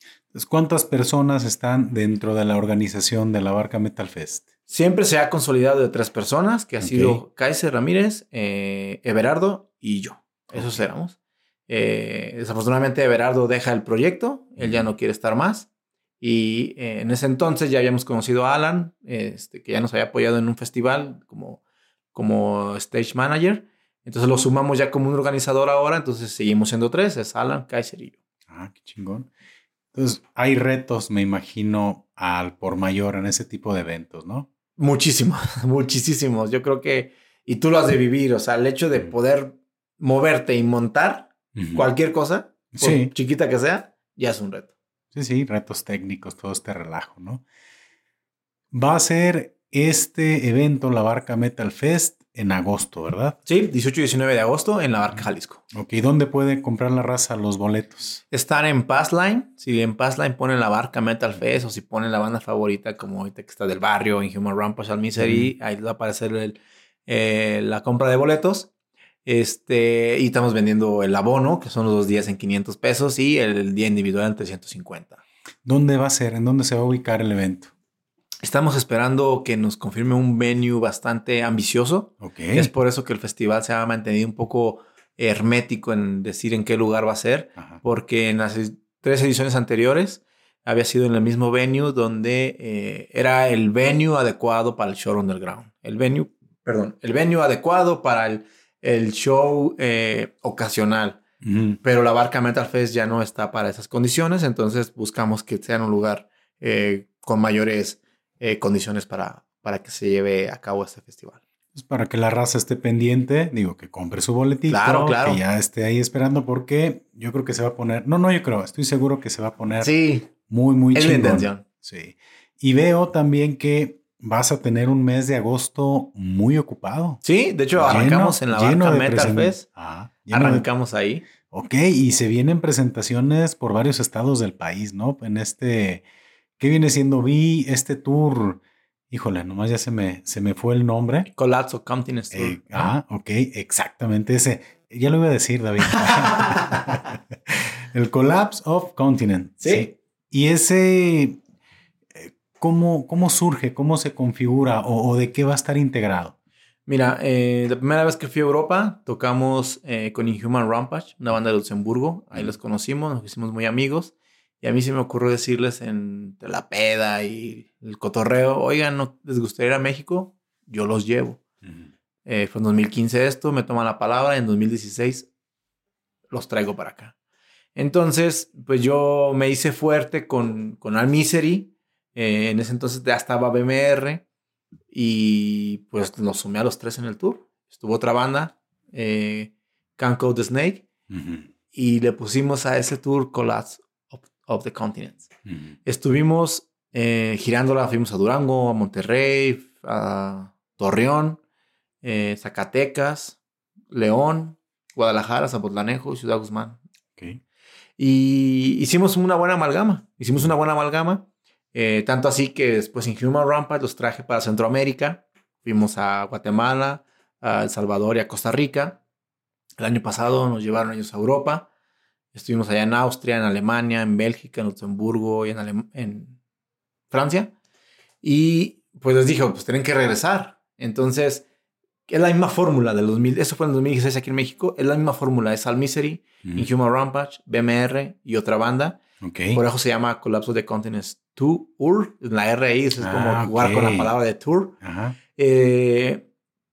¿Cuántas personas están dentro de la organización de la Barca Metal Fest? Siempre se ha consolidado de tres personas, que ha sido Kaiser Ramírez, eh, Everardo y yo. Esos éramos. Eh, desafortunadamente Everardo deja el proyecto, él ya no quiere estar más. Y eh, en ese entonces ya habíamos conocido a Alan, este, que ya nos había apoyado en un festival como, como stage manager. Entonces lo sumamos ya como un organizador ahora, entonces seguimos siendo tres, es Alan, Kaiser y yo. Ah, qué chingón. Entonces hay retos, me imagino, al por mayor en ese tipo de eventos, ¿no? Muchísimos, muchísimos. Yo creo que, y tú lo has de vivir, o sea, el hecho de poder moverte y montar cualquier cosa, chiquita que sea, ya es un reto. Sí, sí, retos técnicos, todo este relajo, ¿no? Va a ser este evento, la Barca Metal Fest, en agosto, ¿verdad? Sí, 18 y 19 de agosto en la Barca Jalisco. Ok, ¿dónde puede comprar la raza los boletos? Están en Passline. Si en Passline ponen la Barca Metal Fest o si ponen la banda favorita como ahorita que está del barrio, en Human Rampage al Misery, ahí va a aparecer el, eh, la compra de boletos. Este, y estamos vendiendo el abono, que son los dos días en 500 pesos y el día individual en 350. ¿Dónde va a ser? ¿En dónde se va a ubicar el evento? Estamos esperando que nos confirme un venue bastante ambicioso. Es por eso que el festival se ha mantenido un poco hermético en decir en qué lugar va a ser, porque en las tres ediciones anteriores había sido en el mismo venue donde eh, era el venue adecuado para el show underground. El venue, perdón, el venue adecuado para el, el show eh, ocasional. Pero la Barca Metal Fest ya no está para esas condiciones, entonces buscamos que sea un lugar eh, con mayores eh, condiciones para, para que se lleve a cabo este festival. Pues para que la raza esté pendiente, digo, que compre su boletito, claro, claro. que ya esté ahí esperando, porque yo creo que se va a poner, no, no, yo creo, estoy seguro que se va a poner sí, muy, muy es la intención. Sí. Y veo también que vas a tener un mes de agosto muy ocupado. Sí, de hecho, arrancamos en la barca Metal Fest. Ah, arrancamos ahí. Ok, y se vienen presentaciones por varios estados del país, ¿no? En este ¿Qué viene siendo? Vi este tour. Híjole, nomás ya se me, se me fue el nombre. Collapse of Continents eh, ah, ok, exactamente ese. Ya lo iba a decir, David. el Collapse of Continent. Sí. Y ese, eh, ¿cómo, ¿cómo surge? ¿Cómo se configura? O, de qué va a estar integrado? Mira, eh, la primera vez que fui a Europa, tocamos con Inhuman Rampage, una banda de Luxemburgo. Ahí los conocimos, nos hicimos muy amigos. Y a mí se me ocurrió decirles entre la peda y el cotorreo, oigan, ¿no les gustaría ir a México? Yo los llevo. Eh, fue en 2015 esto, me toman la palabra, en 2016 los traigo para acá. Entonces, pues yo me hice fuerte con, con Al Misery, eh, en ese entonces ya estaba BMR y pues nos sumé a los tres en el tour. Estuvo otra banda, eh, Can't the Snake, y le pusimos a ese tour Collapse of the Continents. Estuvimos eh, girándola, fuimos a Durango, a Monterrey, a Torreón, eh, Zacatecas, León, Guadalajara, Zapotlanejo y Ciudad Guzmán. Y hicimos una buena amalgama. Hicimos una buena amalgama. Eh, tanto así que después en Human Rampart los traje para Centroamérica. Fuimos a Guatemala, a El Salvador y a Costa Rica. El año pasado nos llevaron ellos a Europa. Estuvimos allá en Austria, en Alemania, en Bélgica, en Luxemburgo y en, en Francia. Y pues les dije, pues tienen que regresar. Entonces, es la misma fórmula del 2000. Eso fue en el 2016 aquí en México. Es la misma fórmula. Es Al Misery, Inhuman Rampage, BMR y otra banda. Por eso se llama Collapse of the Continents Tour. La R ahí es como ah, jugar con la palabra de tour. Eh,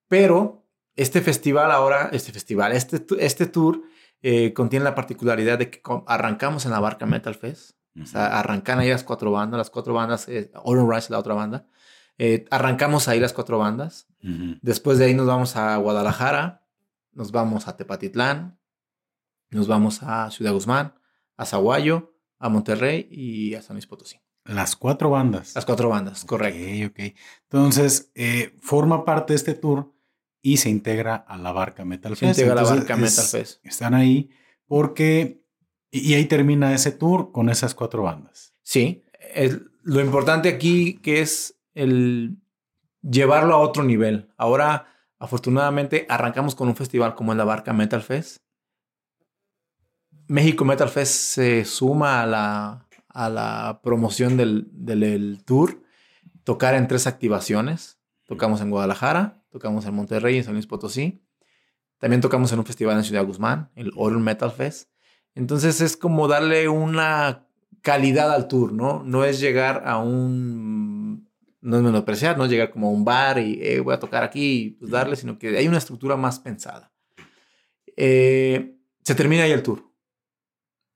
pero este festival ahora, este festival, este, este tour eh, contiene la particularidad de que arrancamos en la barca Metal Fest. O sea, arrancan ahí las cuatro bandas, las cuatro bandas, eh, Rise, la otra banda. Eh, arrancamos ahí las cuatro bandas. Después de ahí nos vamos a Guadalajara, nos vamos a Tepatitlán, nos vamos a Ciudad Guzmán, a Zaguayo, a Monterrey y a San Luis Potosí. Las cuatro bandas. Las cuatro bandas, correcto. Ok, ok. Entonces, eh, forma parte de este tour y se integra a la Barca Metal Fest. Se integra a la Barca Metal Fest. Están ahí porque... Y, ahí termina ese tour con esas cuatro bandas. Sí. lo importante aquí que es el llevarlo a otro nivel. Ahora, afortunadamente, arrancamos con un festival como en la Barca Metal Fest. México Metal Fest se suma a la, a la promoción del, del, tour. Tocar en tres activaciones. Tocamos en Guadalajara, tocamos en Monterrey, en San Luis Potosí. También tocamos en un festival en Ciudad Guzmán, el Oro Metal Fest. Entonces es como darle una calidad al tour, ¿no? No es llegar a un no es menospreciar, no es llegar como a un bar y eh, voy a tocar aquí y pues darle, sino que hay una estructura más pensada. Eh, se termina ahí el tour.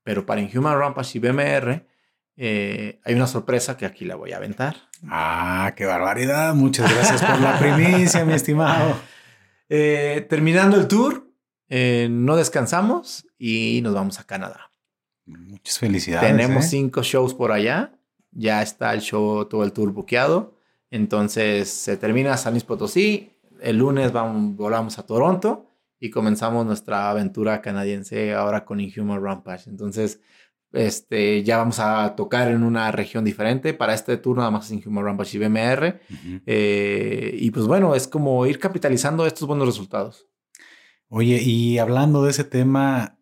Pero para Inhuman Rampage y BMR eh, hay una sorpresa que aquí la voy a aventar. Ah, qué barbaridad. Muchas gracias por la primicia, mi estimado. terminando el tour, no descansamos y nos vamos a Canadá. Muchas felicidades. Tenemos cinco shows por allá. Ya está el show, todo el tour buqueado. Entonces se termina San Luis Potosí, el lunes vamos, volamos a Toronto y comenzamos nuestra aventura canadiense ahora con Inhuman Rampage. Entonces, este, ya vamos a tocar en una región diferente. Para este tour nada más es Inhuman Rampage y BMR. Eh, y pues bueno, es como ir capitalizando estos buenos resultados. Oye, y hablando de ese tema,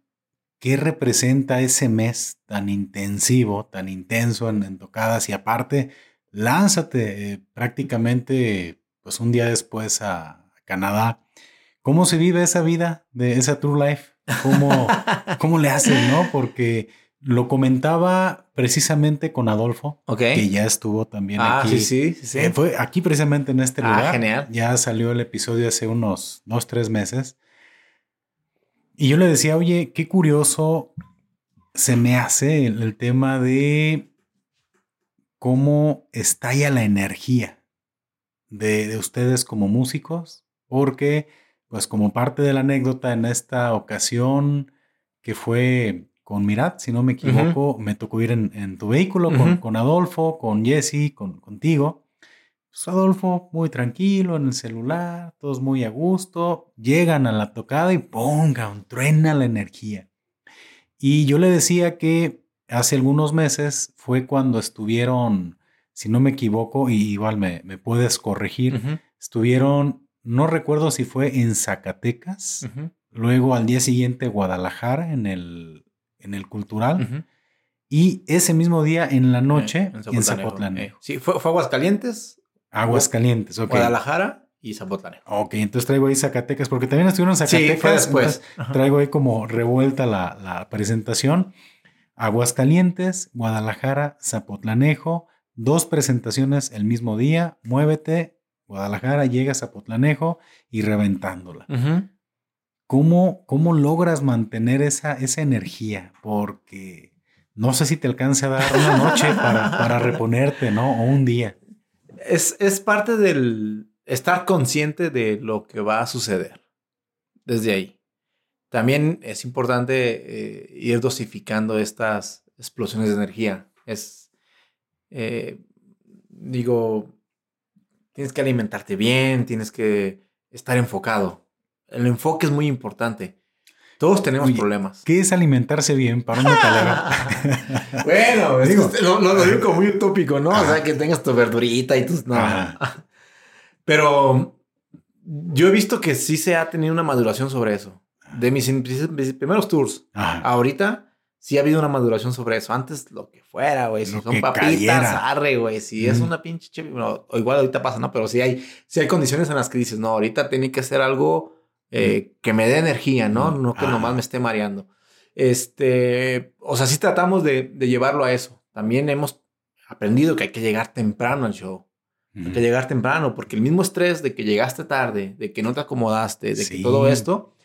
¿qué representa ese mes tan intensivo, tan intenso en tocadas? Y aparte, lánzate eh, prácticamente pues un día después a, Canadá. ¿Cómo se vive esa vida de esa True Life? ¿Cómo, cómo le hacen, no? Porque lo comentaba precisamente con Adolfo, que ya estuvo también ah, aquí. Sí, sí, sí. Eh, fue aquí precisamente en este ah, lugar. genial. Ya salió el episodio hace unos dos, tres meses. Y yo le decía, oye, qué curioso se me hace el tema de cómo estalla la energía de, ustedes como músicos, porque pues como parte de la anécdota en esta ocasión que fue con Mirat, si no me equivoco, me tocó ir en, tu vehículo con, Adolfo, con Jesse, con, contigo. Pues Adolfo muy tranquilo en el celular, todos muy a gusto, llegan a la tocada y pongan, truena la energía. Y yo le decía que hace algunos meses fue cuando estuvieron, si no me equivoco, y igual me, puedes corregir, estuvieron, no recuerdo si fue en Zacatecas, luego al día siguiente Guadalajara en el, en el Cultural. Y ese mismo día en la noche en Zapotlán. Eh, sí, fue, fue Aguascalientes. Aguascalientes, ok. Guadalajara y Zapotlán. Ok, entonces traigo ahí Zacatecas, porque también estuvieron en Zacatecas. Sí, fue después. Traigo ahí como revuelta la, la presentación. Aguascalientes, Guadalajara, Zapotlanejo, dos presentaciones el mismo día, muévete, Guadalajara, llega a Zapotlanejo y reventándola. ¿Cómo, ¿Cómo, logras mantener esa, esa energía? Porque no sé si te alcance a dar una noche para, para reponerte, ¿no? O un día. Es, es parte del estar consciente de lo que va a suceder desde ahí. También es importante eh, ir dosificando estas explosiones de energía. Es, eh, digo, tienes que alimentarte bien, tienes que estar enfocado. El enfoque es muy importante. Todos tenemos problemas. ¿Qué es alimentarse bien para un metalero? bueno, digo, lo, lo, digo como muy utópico, ¿no? O sea, que tengas tu verdurita y tus... No. Pero yo he visto que sí se ha tenido una maduración sobre eso. de mis, mis primeros tours. Ajá. Ahorita sí ha habido una maduración sobre eso. Antes lo que fuera, güey. Si Lo son papitas, cayera. arre, güey. Si es una pinche chévere, bueno, o igual ahorita pasa, ¿no? Pero sí hay, sí hay condiciones en las que dices, no, ahorita tiene que ser algo eh, que me dé energía, ¿no? No que Ah. nomás me esté mareando. Este, o sea, sí tratamos de, de llevarlo a eso. También hemos aprendido que hay que llegar temprano al show. Hay que llegar temprano, porque el mismo estrés de que llegaste tarde, de que no te acomodaste, de Sí. que todo esto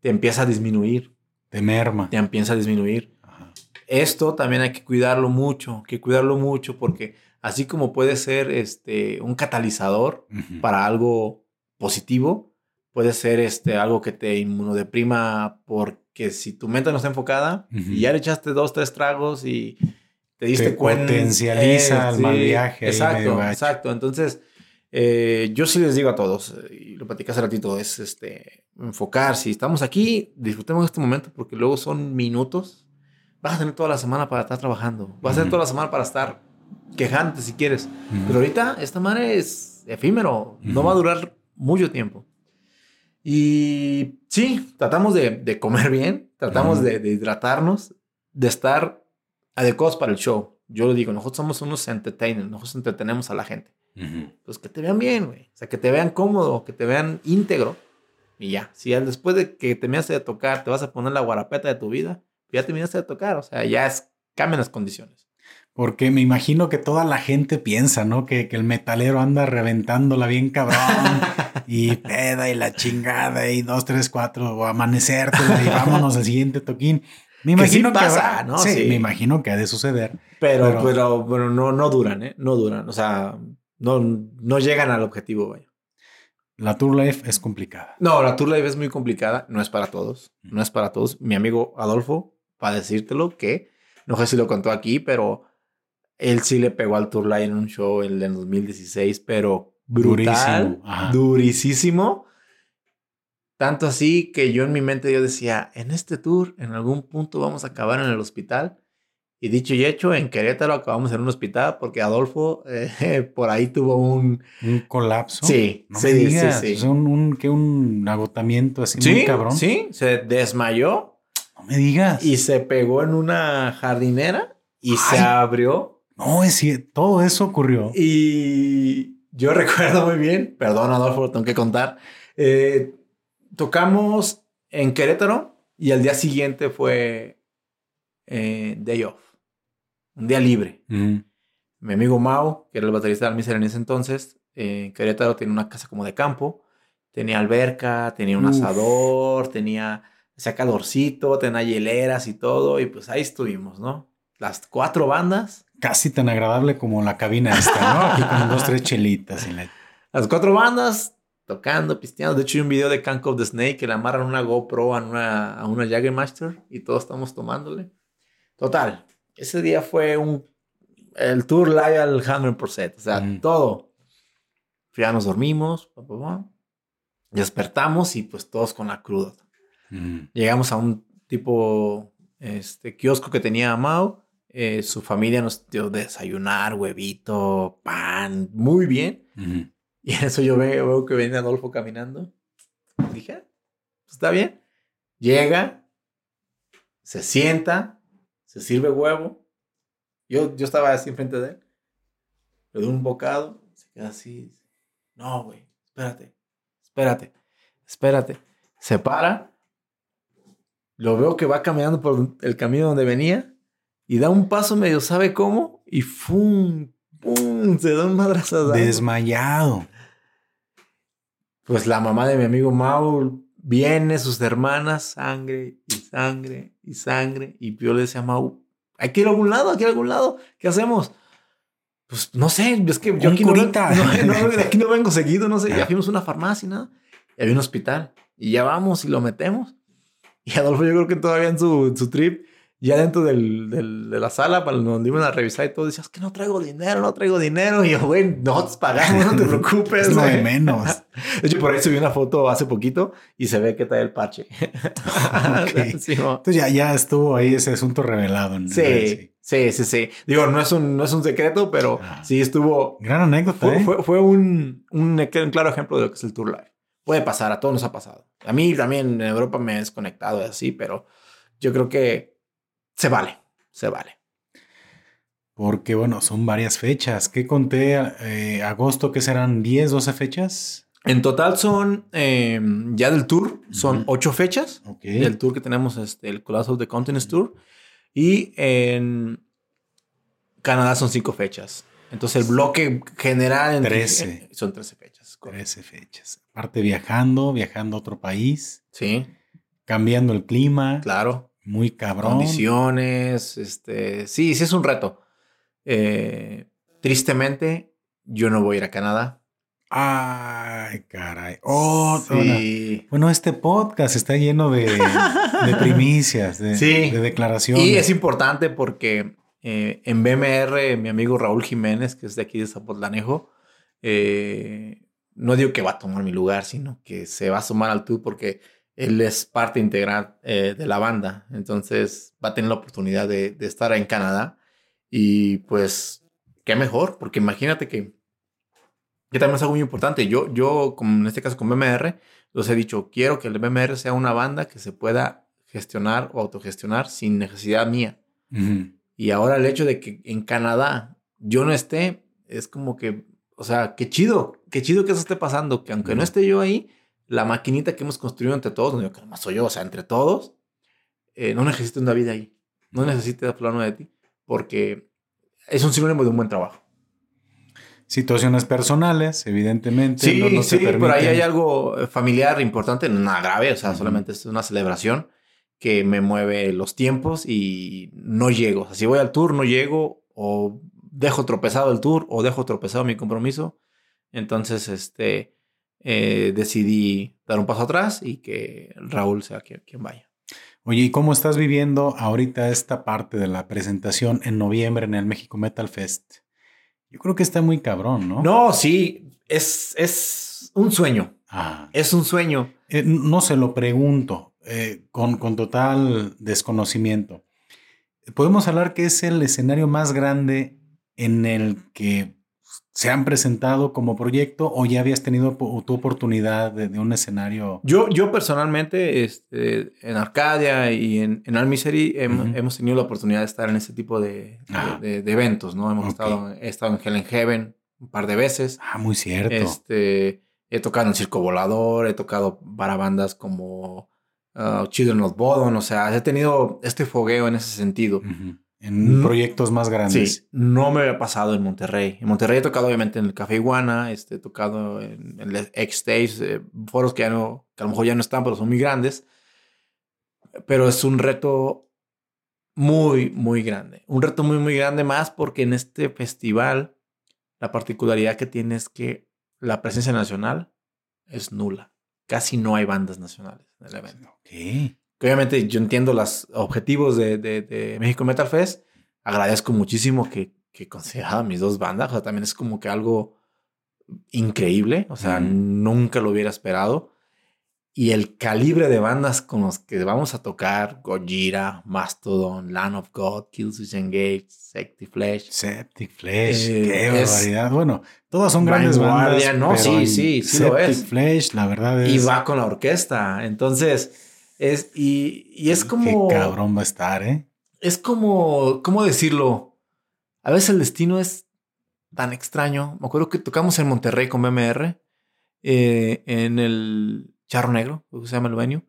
te empieza a disminuir, Te merma. te empieza a disminuir. Ajá. Esto también hay que cuidarlo mucho, hay que cuidarlo mucho, porque así como puede ser este, un catalizador para algo positivo, puede ser este, algo que te inmunodeprima, porque si tu mente no está enfocada y ya le echaste dos, tres tragos y te diste Te cuenta. potencializa el mal viaje Exacto, exacto. Entonces, eh, yo sí les digo a todos, eh, y lo platicé hace ratito, es este, enfocar. Si estamos aquí, disfrutemos este momento porque luego son minutos. Vas a tener toda la semana para estar trabajando. Vas a tener toda la semana para estar quejándote si quieres. Ujú. Pero ahorita esta madre es efímero, no va a durar mucho tiempo. Y sí, tratamos de, de comer bien, tratamos de, de hidratarnos, de estar adecuados para el show. Yo lo digo, nosotros somos unos entertainers, nosotros entretenemos a la gente. Ujú. Pues que te vean bien, güey. O sea, que te vean cómodo, que te vean íntegro. Y ya, si ya después de que terminaste de tocar te vas a poner la guarapeta de tu vida, ya terminaste de tocar. O sea, ya es, cambian las condiciones. Porque me imagino que toda la gente piensa, ¿no? Que, que el metalero anda reventándola bien cabrón y peda y la chingada y dos, tres, cuatro o amanecértela y vámonos al siguiente toquín. Me Que sí imagino que, pasa, habrá- ¿no? Sí, Sí. me imagino que ha de suceder. Pero, Pero- pero, pero, no, no duran, ¿eh? No duran. O sea, no, no llegan al objetivo, güey. La tour life es complicada. No, la tour life es muy complicada. No es para todos. No es para todos. Mi amigo Adolfo, para decírtelo, que no sé si lo contó aquí, pero él sí le pegó al tour life en un show en el 2016, pero brutal, Durísimo. Tanto así que yo en mi mente yo decía, en este tour, en algún punto vamos a acabar en el hospital. Y dicho y hecho, en Querétaro acabamos en un hospital porque Adolfo eh, por ahí tuvo un... Un colapso. Sí, No sí, me sí, digas. sí. sea, un, un- que un agotamiento así muy Sí, cabrón. sí, se desmayó No me digas. y se pegó en una jardinera y se abrió. No, es cierto. Todo eso ocurrió. Y yo recuerdo muy bien, perdón Adolfo, tengo que contar, eh, tocamos en Querétaro y al día siguiente fue eh, day off, un día libre. Mi amigo Mau, que era el baterista de Almiser en ese entonces, eh, en Querétaro tenía una casa como de campo, tenía alberca, tenía un Uf. asador, tenía, hacía calorcito, tenía hieleras y todo, y pues ahí estuvimos, ¿no? Las cuatro bandas, Casi tan agradable como la cabina esta, ¿no? Aquí con dos, tres chelitas. la- las cuatro bandas tocando, pisteando. De hecho, hay un video de Cank of the Snake que le amarran una GoPro a una, a una Jaggermaster y todos estamos tomándole. Total, ese día fue un el tour live al 100%, o sea, Mm. todo. Ya nos dormimos, pa, pa, pa. despertamos y pues todos con la cruda. Ujú. Llegamos a un tipo este kiosco que tenía Mau. Eh, su familia nos dio desayunar, huevito, pan, muy bien. Y en eso yo veo, veo que viene Adolfo caminando. Dije, "Ah, pues está bien. Llega, se sienta, se sirve huevo. Yo, yo estaba así enfrente de él. Le doy un bocado, se queda así. No, güey, espérate, espérate, espérate. Se para. Lo veo que va caminando por el camino donde venía y da un paso medio, ¿sabe cómo? Y ¡fum! ¡pum! Se da un madrazo. Desmayado. Pues la mamá de mi amigo Mau viene, sus hermanas, sangre y sangre y sangre. Y yo le decía a Mau, hay que ir a algún lado, hay que ir a algún lado. ¿Qué hacemos? Pues no sé, es que yo aquí no, no, no, aquí no vengo seguido, no sé. Ya fuimos a una farmacia y nada. Y había un hospital. Y ya vamos y lo metemos. Y Adolfo, yo creo que todavía en su, en su trip, ya dentro del, del- de la sala, para donde iban a revisar y todo, decías que no traigo dinero, no traigo dinero. Y yo, güey, nosotros pagamos, no te preocupes. Es lo de güey". menos. De hecho, por ahí subí una foto hace poquito y se ve que trae el parche. Sí. Entonces ya, ya estuvo ahí ese asunto revelado. en- sí, sí, sí, sí. Digo, no es un, no es un secreto, pero Ah. sí estuvo. Gran anécdota, Fue, ¿eh? fue, fue un, un, un claro ejemplo de lo que es el Tour Live. Puede pasar, a todos nos ha pasado. A mí también en Europa me he desconectado así, pero yo creo que se vale, se vale. Porque, bueno, son varias fechas. ¿Qué conté? Eh, agosto, que serán 10, 12 fechas. En total son, eh, ya del tour, son ocho fechas. Ok. El tour que tenemos, este, el Colossal de Continents Tour. Y en Canadá son cinco fechas. Entonces el bloque general en- Trece. son 13 fechas. correcto. 13 fechas. Aparte viajando, viajando a otro país, Sí, cambiando el clima. claro. Muy cabrón. Condiciones, este, sí, sí es un reto. Eh, tristemente, yo no voy a ir a Canadá. Ay, caray. Oh, bueno, Sí. bueno, este podcast está lleno de, de primicias, de, Sí. de declaraciones. Y es importante porque eh, en BMR, mi amigo Raúl Jiménez, que es de aquí de Zapotlanejo, eh, no digo que va a tomar mi lugar, sino que se va a sumar al tour porque él es parte integral eh, de la banda. Entonces va a tener la oportunidad de, de estar en Canadá. Y pues, qué mejor, porque imagínate que, que también es algo muy importante. Yo, yo, como en este caso con BMR, los he dicho, quiero que el BMR sea una banda que se pueda gestionar o autogestionar sin necesidad mía. Y ahora el hecho de que en Canadá yo no esté, es como que, o sea, qué chido, qué chido que eso esté pasando, que aunque no esté yo ahí, la maquinita que hemos construido entre todos, no digo que nomás soy yo, o sea, entre todos, eh, no necesito una vida ahí, no necesito plano de ti, porque es un sinónimo de un buen trabajo. Situaciones personales, evidentemente. Sí, no, no se sí, por ahí hay algo familiar importante, no nada grave, o sea, solamente es una celebración que me mueve los tiempos y no llego. O sea, si voy al tour, no llego, o dejo tropezado el tour, o dejo tropezado mi compromiso. Entonces, este, eh, decidí dar un paso atrás y que Raúl sea quien, quien vaya. Oye, ¿y cómo estás viviendo ahorita esta parte de la presentación en noviembre en el México Metal Fest? Yo creo que está muy cabrón, ¿no? No, sí, es, es un sueño, Ah, es un sueño. eh, no se lo pregunto eh, con, con total desconocimiento. ¿Podemos hablar que es el escenario más grande en el que se han presentado como proyecto o ya habías tenido tu oportunidad de, de un escenario? Yo, yo personalmente, este, en Arcadia y en, en Al Misery, hem- Ujú. hemos tenido la oportunidad de estar en ese tipo de, Ah. de, de eventos, ¿no? Hemos estado, he estado en Hell in Heaven un par de veces. Ah, muy cierto. Este, he tocado en Circo Volador, he tocado para bandas como uh, Children of Bodom, o sea, he tenido este fogueo en ese sentido. En proyectos más grandes. Sí, no me había pasado en Monterrey. En Monterrey he tocado obviamente en el Café Iguana, este, he tocado en, en el X-Stage, eh, foros que, ya no, que a lo mejor ya no están, pero son muy grandes. Pero es un reto muy, muy grande. Un reto muy, muy grande más porque en este festival la particularidad que tiene es que la presencia nacional es nula. Casi no hay bandas nacionales en el evento Ok. Que obviamente yo entiendo los objetivos de, de, de México Metal Fest. Agradezco muchísimo que, que consideraban mis dos bandas. O sea, también es como que algo increíble. O sea, Ujú. nunca lo hubiera esperado. Y el calibre de bandas con los que vamos a tocar, Gojira, Mastodon, Land of God, Killswitch Engage, Secti Flesh. Septic Flesh, Eh, qué barbaridad. Bueno, todas son grandes bandas. no, sí, sí, sí lo Septic es. Flesh, la verdad es. Y va con la orquesta. Entonces, es, y, y es como... Qué cabrón va a estar, ¿eh? es como, ¿cómo decirlo? A veces el destino es tan extraño. Me acuerdo que tocamos en Monterrey con BMR, eh, en el Charro Negro, que se llama el venue.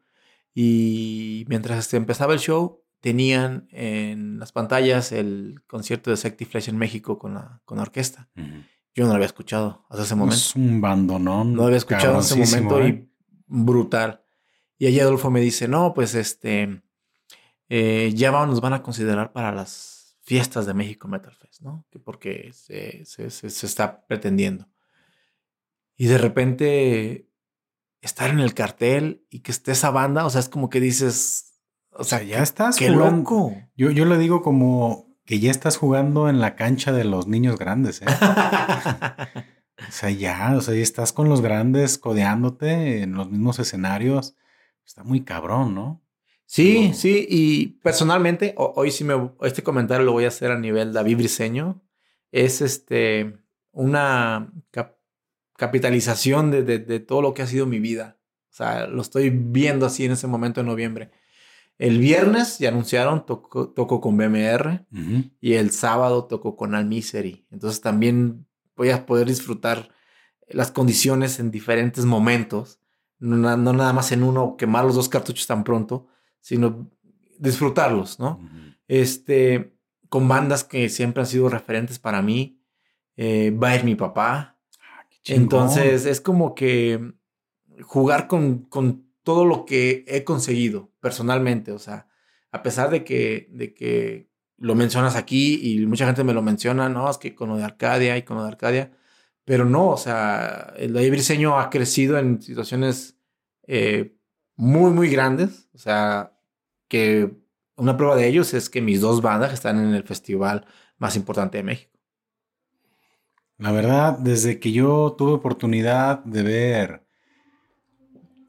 Y mientras este, empezaba el show, tenían en las pantallas el concierto de Secti Flesh en México con la, con la orquesta. Yo no lo había escuchado hasta ese momento. Es un bandonón. No lo había escuchado en ese momento ¿eh? y brutal. Y ahí Adolfo me dice, no, pues este, eh, ya va- nos van a considerar para las fiestas de México Metal Fest, ¿no? Que porque se, se- se- se está pretendiendo. Y de repente estar en el cartel y que esté esa banda, o sea, es como que dices, o sea, ya estás qué jugando. loco. Yo, yo le digo como que ya estás jugando en la cancha de los niños grandes, ¿eh? O sea, ya, o sea, ya estás con los grandes codeándote en los mismos escenarios. Está muy cabrón, ¿no? Sí, No. sí, y personalmente, ho- hoy sí me, este comentario lo voy a hacer a nivel David Briseño. Es este, una, cap- capitalización de, de, todo lo que ha sido mi vida. O sea, lo estoy viendo así en ese momento de noviembre. El viernes ya anunciaron, tocó, tocó con BMR y el sábado tocó con Almisery. Entonces también voy a poder disfrutar las condiciones en diferentes momentos. No, nada más en uno quemar los dos cartuchos tan pronto, sino disfrutarlos, ¿no? Este, con bandas que siempre han sido referentes para mí. Eh, va a ir mi papá. Ah, Entonces es como que jugar con, con todo lo que he conseguido personalmente. O sea, a pesar de que, de que lo mencionas aquí y mucha gente me lo menciona, no, es que con lo de Arcadia y con lo de Arcadia, pero no, o sea, el de Briseño ha crecido en situaciones eh, muy, muy grandes. O sea, que una prueba de ellos es que mis dos bandas están en el festival más importante de México. La verdad, desde que yo tuve oportunidad de ver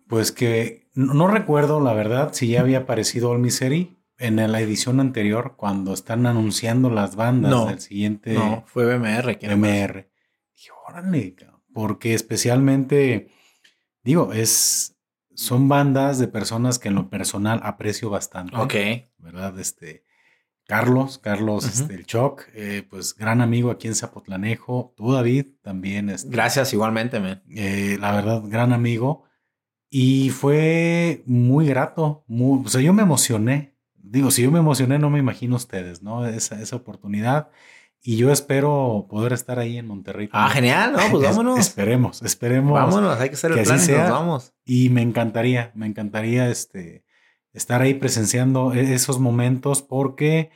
pues que no, recuerdo, la verdad, si ya había aparecido All Misery en la edición anterior, cuando están anunciando las bandas del siguiente. No, fue BMR. BMR. Dije, órale, porque especialmente, digo, es, son bandas de personas que en lo personal aprecio bastante. Ok. ¿Verdad? Este, Carlos, Carlos, este, el Choc, eh, pues gran amigo aquí en Zapotlanejo. Tú, David, también. Este, Gracias, igualmente, man. Eh, la verdad, gran amigo. Y fue muy grato, muy, o sea, yo me emocioné. Digo, si yo me emocioné, no me imagino ustedes, ¿no? Esa, esa oportunidad. Y yo espero poder estar ahí en Monterrey. Ah, genial, ¿no? Pues vámonos. esperemos, esperemos. Vámonos, hay que hacer el plan y nos vamos. Y me encantaría, me encantaría este, estar ahí presenciando e, esos momentos porque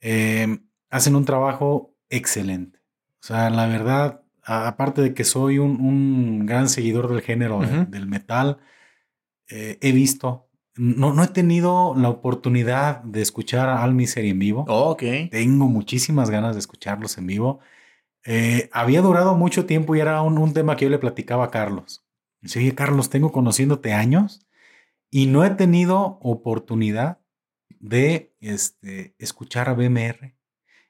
eh, hacen un trabajo excelente. O sea, la verdad, aparte de que soy un, gran seguidor del género del metal, eh, he visto, no, no he tenido la oportunidad de escuchar a Al Misery en vivo. Oh, Tengo muchísimas ganas de escucharlos en vivo. Eh, había durado mucho tiempo y era un, tema que yo le platicaba a Carlos. Dice, oye, Carlos, tengo conociéndote años y no he tenido oportunidad de este, escuchar a BMR.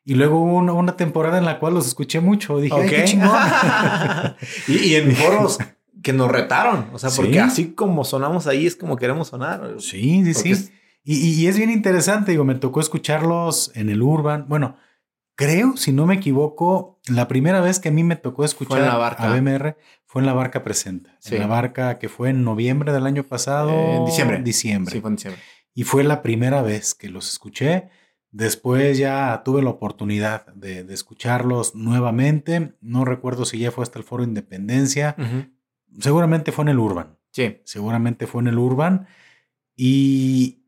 Y luego hubo una, temporada en la cual los escuché mucho. Dije, qué chingón. y, en foros que nos retaron. O sea, porque así como sonamos ahí es como queremos sonar. Sí, sí, sí. Y, es bien interesante. Digo, me tocó escucharlos en el Urban. Bueno, creo, si no me equivoco, la primera vez que a mí me tocó escuchar la barca. a BMR fue en la barca presenta. En la barca que fue en noviembre del año pasado. en diciembre. Diciembre. Sí, fue en diciembre. Y fue la primera vez que los escuché. Después ya tuve la oportunidad de, escucharlos nuevamente. No recuerdo si ya fue hasta el Foro Independencia. Seguramente fue en el Urban. Sí. Seguramente fue en el Urban. Y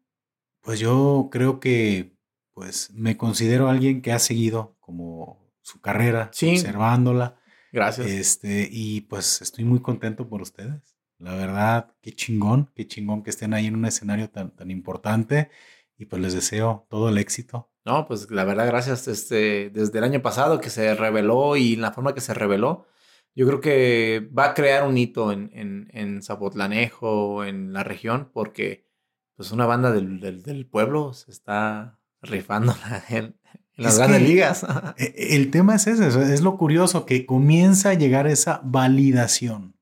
pues yo creo que pues me considero alguien que ha seguido como su carrera, observándola. Gracias. Este, y pues estoy muy contento por ustedes. La verdad, qué chingón, qué chingón que estén ahí en un escenario tan, tan importante y pues les deseo todo el éxito. No, pues la verdad, gracias. Este, desde el año pasado que se reveló y la forma que se reveló, yo creo que va a crear un hito en, en, en Zapotlanejo, en la región, porque pues una banda del, del, pueblo se está rifando en, las grandes ligas. E, e, el tema es ese, es lo curioso, que comienza a llegar esa validación,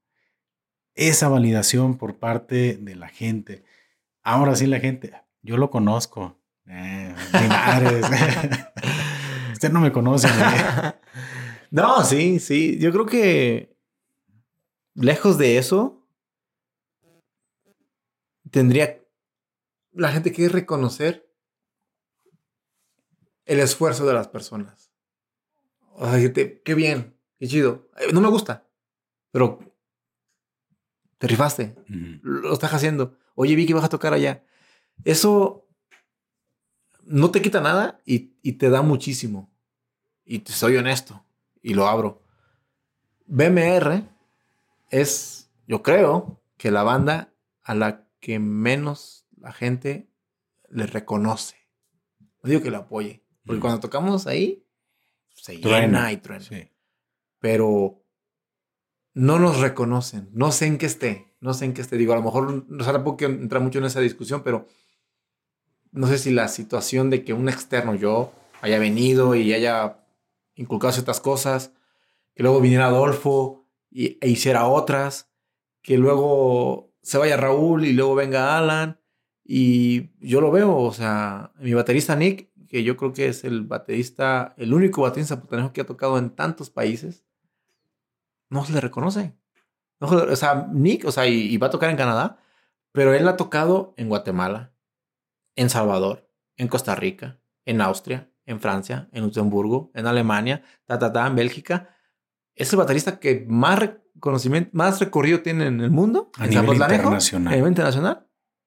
esa validación por parte de la gente. Ahora sí la gente, yo lo conozco. Eh, mi madre. Usted no me conoce. No, sí, sí. Yo creo que lejos de eso, tendría la gente que reconocer el esfuerzo de las personas. O sea, qué bien, qué chido. Eh, no me gusta, pero te rifaste. Lo estás haciendo. Oye, vi que vas a tocar allá. Eso no te quita nada y, te da muchísimo. Y te soy honesto y lo abro. BMR es, yo creo, que la banda a la que menos la gente le reconoce. No digo que la apoye, porque cuando tocamos ahí, se llena y truena. Pero no nos reconocen. No sé en qué esté. No sé en qué esté. Digo, a lo mejor no sé, porque entrar mucho en esa discusión, pero no sé si la situación de que un externo yo haya venido y haya inculcado ciertas cosas, que luego viniera Adolfo y, e hiciera otras, que luego se vaya Raúl y luego venga Alan. Y yo lo veo, o sea, mi baterista Nick, que yo creo que es el baterista, el único baterista putanejo que ha tocado en tantos países, no se le reconoce. o sea, Nick, o sea, y, va a tocar en Canadá, pero él ha tocado en Guatemala, en Salvador, en Costa Rica, en Austria, en Francia, en Luxemburgo, en Alemania, ta, ta, ta, en Bélgica. Es el baterista que más reconocimiento, más recorrido tiene en el mundo. A nivel internacional. A nivel internacional.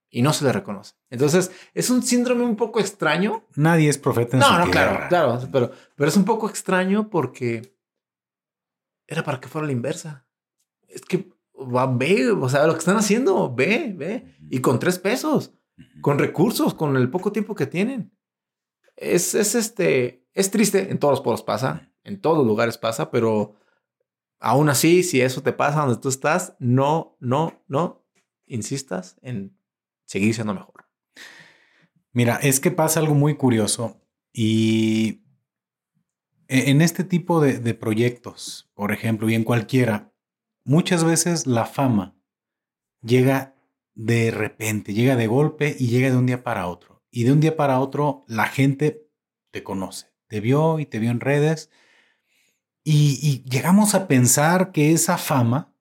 Y no se le reconoce. Entonces, es un síndrome un poco extraño. Nadie es profeta en no, su No, no, claro, claro. Pero, pero es un poco extraño porque era para que fuera la inversa. Es que va, ve, o sea, lo que están haciendo, ve, ve. Y con tres pesos, con recursos, con el poco tiempo que tienen. Es, es este, es triste, en todos los poros pasa, en todos los lugares pasa, pero aún así, si eso te pasa donde tú estás, no, no, no insistas en seguir siendo mejor. Mira, es que pasa algo muy curioso y e-, en este tipo de, proyectos, por ejemplo, y en cualquiera, muchas veces la fama llega de repente, llega de golpe y llega de un día para otro. Y de un día para otro la gente te conoce, te vio y te vio en redes. Y, llegamos a pensar que esa fama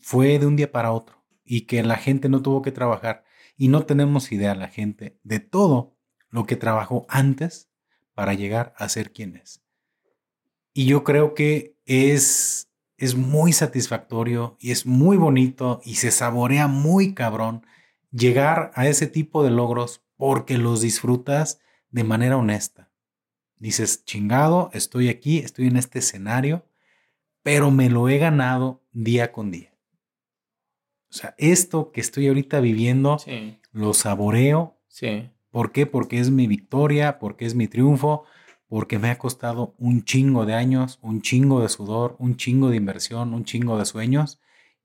fue de un día para otro y que la gente no tuvo que trabajar. Y no tenemos idea la gente de todo lo que trabajó antes para llegar a ser quien es. Y yo creo que es, es muy satisfactorio y es muy bonito y se saborea muy cabrón llegar a ese tipo de logros porque los disfrutas de manera honesta. Dices, chingado, estoy aquí, estoy en este escenario, pero me lo he ganado día con día. O sea, esto que estoy ahorita viviendo, lo saboreo. Sí. ¿Por qué? Porque es mi victoria, porque es mi triunfo, porque me ha costado un chingo de años, un chingo de sudor, un chingo de inversión, un chingo de sueños.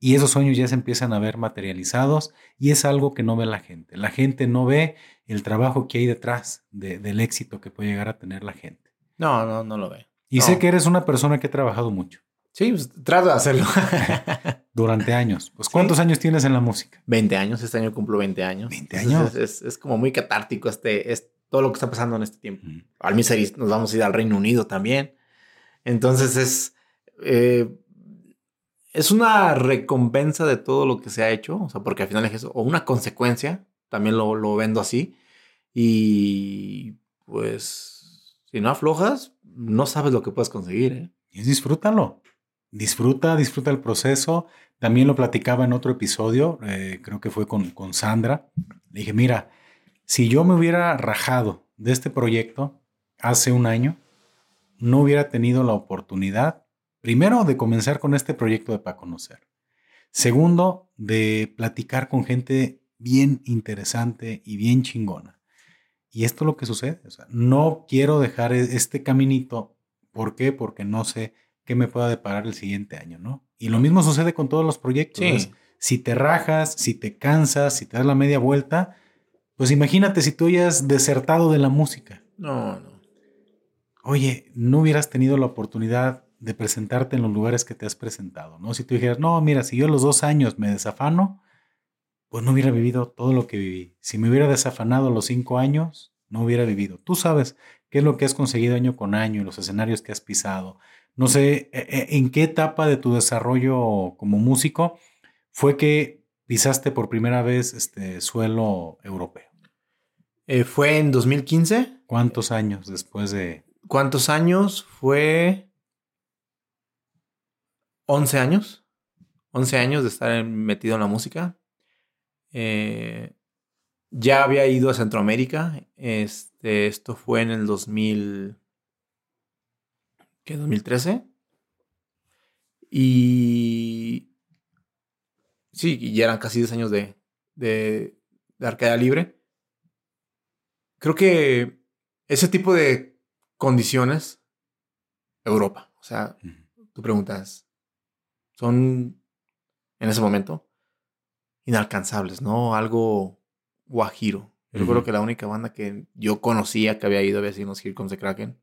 Y esos sueños ya se empiezan a ver materializados y es algo que no ve la gente. La gente no ve el trabajo que hay detrás del éxito que puede llegar a tener la gente. No, no, no lo ve. Y sé que eres una persona que ha trabajado mucho. Sí, pues, trato de hacerlo. Durante años. Pues, ¿cuántos años tienes en la música? 20 años. Este año cumplo 20 años. 20 años. Es, como muy catártico este, este, todo lo que está pasando en este tiempo. Al Misery nos vamos a ir al Reino Unido también. Entonces es, eh, es una recompensa de todo lo que se ha hecho, o sea, porque al final es eso, o una consecuencia, también lo, lo vendo así. Y pues, si no aflojas, no sabes lo que puedes conseguir. ¿eh? Y disfrútalo. Disfruta, disfruta el proceso. También lo platicaba en otro episodio, eh, creo que fue con, con Sandra. Le dije, mira, si yo me hubiera rajado de este proyecto hace un año, no hubiera tenido la oportunidad, primero, de comenzar con este proyecto de para conocer. Segundo, de platicar con gente bien interesante y bien chingona. Y esto es lo que sucede. no quiero dejar e-, este caminito. ¿Por qué? Porque no sé qué me pueda deparar el siguiente año, ¿no? Y lo mismo sucede con todos los proyectos. Si te rajas, si te cansas, si te das la media vuelta, pues imagínate si tú hayas desertado de la música. No, no. Oye, no hubieras tenido la oportunidad de presentarte en los lugares que te has presentado, ¿no? Si tú dijeras, no, mira, si yo a los dos años me desafano, pues no hubiera vivido todo lo que viví. Si me hubiera desafanado a los cinco años, no hubiera vivido. Tú sabes qué es lo que has conseguido año con año, los escenarios que has pisado. No sé, e, e, en qué etapa de tu desarrollo como músico fue que pisaste por primera vez este suelo europeo? Eh, fue en 2015. ¿Cuántos años después de...? ¿Cuántos años? Fue 11 años. 11 años de estar metido en la música. Eh, ya había ido a Centroamérica. Este, esto fue en el 2000... ¿Qué? 2013. Y Sí, ya eran casi 10 años de, de, de libre. Creo que ese tipo de condiciones, Europa, o sea, tú preguntas, son en ese momento inalcanzables, ¿no? Algo guajiro. Yo creo que la única banda que yo conocía que había ido había sido Here Comes the Kraken.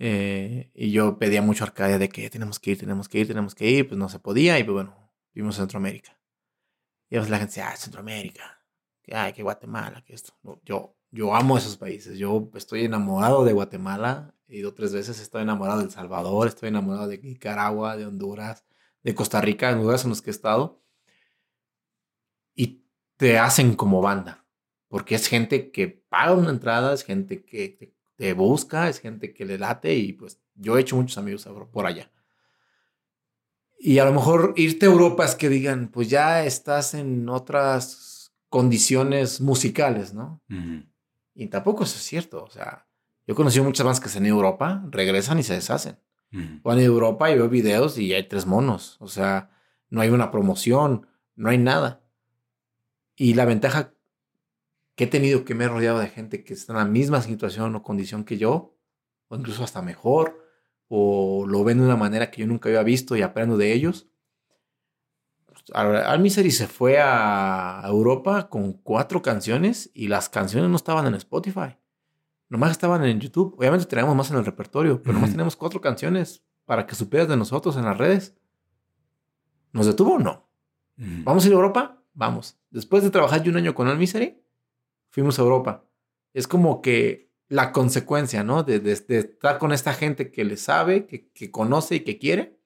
Eh, y yo pedía mucho a Arcadia de que tenemos que ir, tenemos que ir, tenemos que ir. Pues no se podía y pues bueno, vimos Centroamérica. Y a veces la gente decía, ah, Centroamérica, que, ay, que Guatemala, que esto. yo, yo amo esos países. Yo estoy enamorado de Guatemala. He ido tres veces. Estoy enamorado de El Salvador. Estoy enamorado de Nicaragua, de Honduras, de Costa Rica, en lugares en los que he estado. Y te hacen como banda. Porque es gente que paga una entrada, es gente que te, busca, es gente que le late. Y pues yo he hecho muchos amigos por allá. Y a lo mejor irte a Europa es que digan, pues ya estás en otras condiciones musicales, ¿no? Y tampoco eso es cierto. O sea, yo he conocido muchas bandas que en Europa, regresan y se deshacen. Van a Europa y veo videos y hay tres monos. O sea, no hay una promoción, no hay nada. Y la ventaja que he tenido que me he rodeado de gente que está en la misma situación o condición que yo, o incluso hasta mejor, o lo ven de una manera que yo nunca había visto y aprendo de ellos. Al Misery se fue a Europa con cuatro canciones y las canciones no estaban en Spotify. Nomás estaban en YouTube. Obviamente teníamos más en el repertorio, pero nomás tenemos cuatro canciones para que supieras de nosotros en las redes. ¿Nos detuvo o no? ¿Vamos a ir a Europa? Vamos. Después de trabajar yo un año con Al Misery, fuimos a Europa. Es como que la consecuencia, ¿no? De, estar con esta gente que le sabe, que, conoce y que quiere.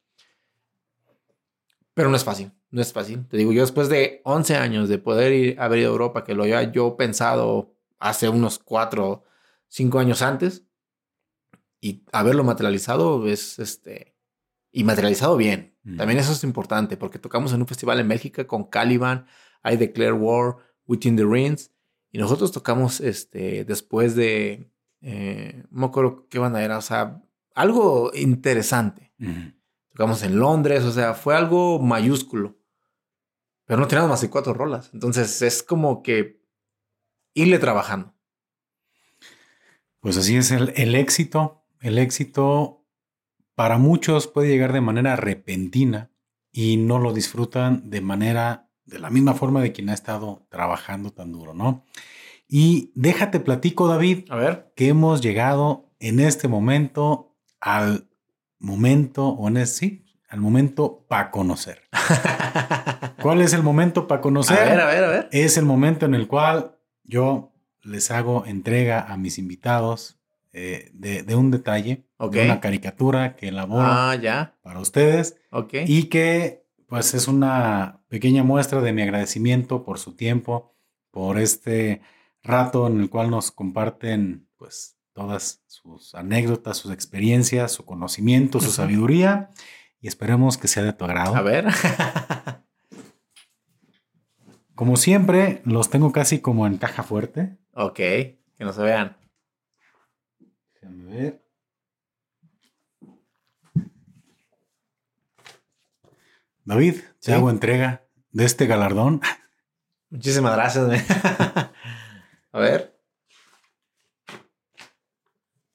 Pero no es fácil, no es fácil. Te digo, yo después de 11 años de poder ir, haber ido a Europa, que lo había yo pensado hace unos 4, 5 años antes, y haberlo materializado es este. Y materializado bien. Mm. También eso es importante, porque tocamos en un festival en México con Caliban, I Declare War, Within the Rings. Y nosotros tocamos este, después de, eh, no me acuerdo qué banda era, o sea, algo interesante. Tocamos en Londres, o sea, fue algo mayúsculo. Pero no teníamos más de cuatro rolas. Entonces es como que irle trabajando. Pues así es el, el éxito. El éxito para muchos puede llegar de manera repentina y no lo disfrutan de manera de la misma forma de quien ha estado trabajando tan duro, ¿no? Y déjate platico, David, a ver, que hemos llegado en este momento al momento, o en sí, al momento para conocer. ¿Cuál es el momento para conocer? A ver, a ver, a ver. Es el momento en el cual yo les hago entrega a mis invitados eh, de, un detalle, de una caricatura que elaboro ah, ya. para ustedes. Ok. Y que pues es una pequeña muestra de mi agradecimiento por su tiempo, por este rato en el cual nos comparten pues todas sus anécdotas, sus experiencias, su conocimiento, su sabiduría y esperemos que sea de tu agrado. A ver. como siempre, los tengo casi como en caja fuerte. Ok, que no se vean. Déjame ver. David, te hago entrega de este galardón. Muchísimas gracias. A ver.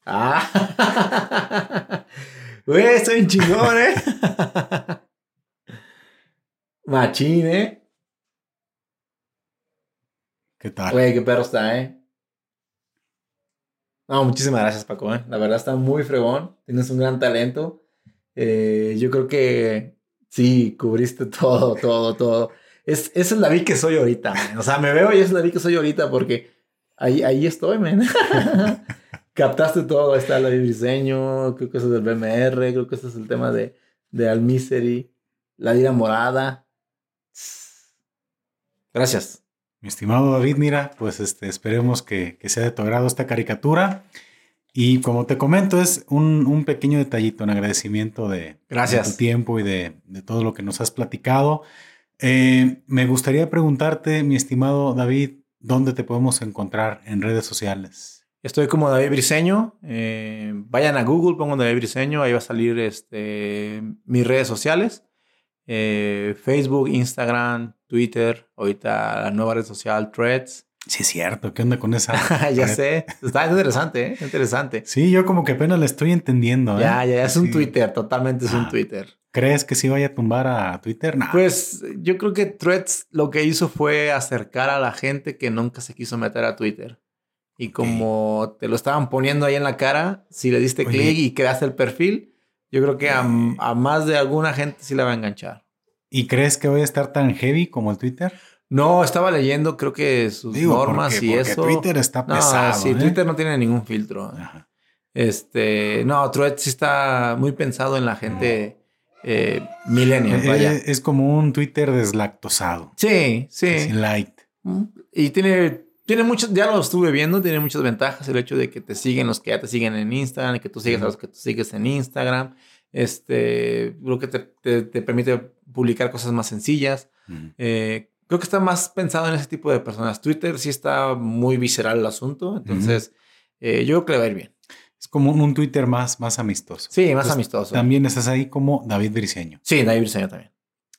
Ah. Güey, estoy un chingón, ¿eh? Machín, ¿eh? ¿Qué tal? Güey, qué perro está, ¿eh? No, muchísimas gracias, Paco. ¿eh? La verdad está muy fregón. Tienes un gran talento. Eh, yo creo que Sí, cubriste todo, todo, todo. Es, esa es la vi que soy ahorita, O sea, me veo y esa es la vi que soy ahorita porque ahí, ahí estoy, man. Captaste todo, está el diseño, creo que eso es del BMR, creo que eso es el tema de, de Almisery, la vida morada. Gracias. Mi estimado David, mira, pues este, esperemos que, que sea de tu agrado esta caricatura. Y como te comento, es un, pequeño detallito, un agradecimiento de, Gracias. tu tiempo y de, todo lo que nos has platicado. Eh, me gustaría preguntarte, mi estimado David, ¿dónde te podemos encontrar en redes sociales? Estoy como David Briseño. Eh, vayan a Google, pongo David Briseño, ahí va a salir este, mis redes sociales. Eh, Facebook, Instagram, Twitter, ahorita la nueva red social Threads. Sí, es cierto. ¿Qué onda con esa? ya sé. Está interesante, ¿eh? Interesante. Sí, yo como que apenas le estoy entendiendo. ¿eh? Ya, ya, es un Twitter. Totalmente es un ah, Twitter. ¿Crees que sí vaya a tumbar a Twitter? Pues yo creo que Threads lo que hizo fue acercar a la gente que nunca se quiso meter a Twitter. Y como te lo estaban poniendo ahí en la cara, si le diste clic y creaste el perfil, yo creo que a, a, más de alguna gente sí la va a enganchar. ¿Y crees que voy a estar tan heavy como el Twitter? No, estaba leyendo, creo que sus normas y eso. Twitter está pesado. sí, ¿eh? Twitter no tiene ningún filtro. Este, no, Thread sí está muy pensado en la gente eh, millennial. Eh, es, como un Twitter deslactosado. Sí, sí. Sin light. Y tiene, tiene muchos, ya lo estuve viendo, tiene muchas ventajas el hecho de que te siguen los que ya te siguen en Instagram, que tú sigues a los que tú sigues en Instagram. Este, creo que te, permite publicar cosas más sencillas. Eh, creo que está más pensado en ese tipo de personas. Twitter sí está muy visceral el asunto, entonces eh, yo creo que le va a ir bien. Es como un Twitter más, más amistoso. Sí, más amistoso. También estás ahí como David Briseño. Sí, David Briseño también.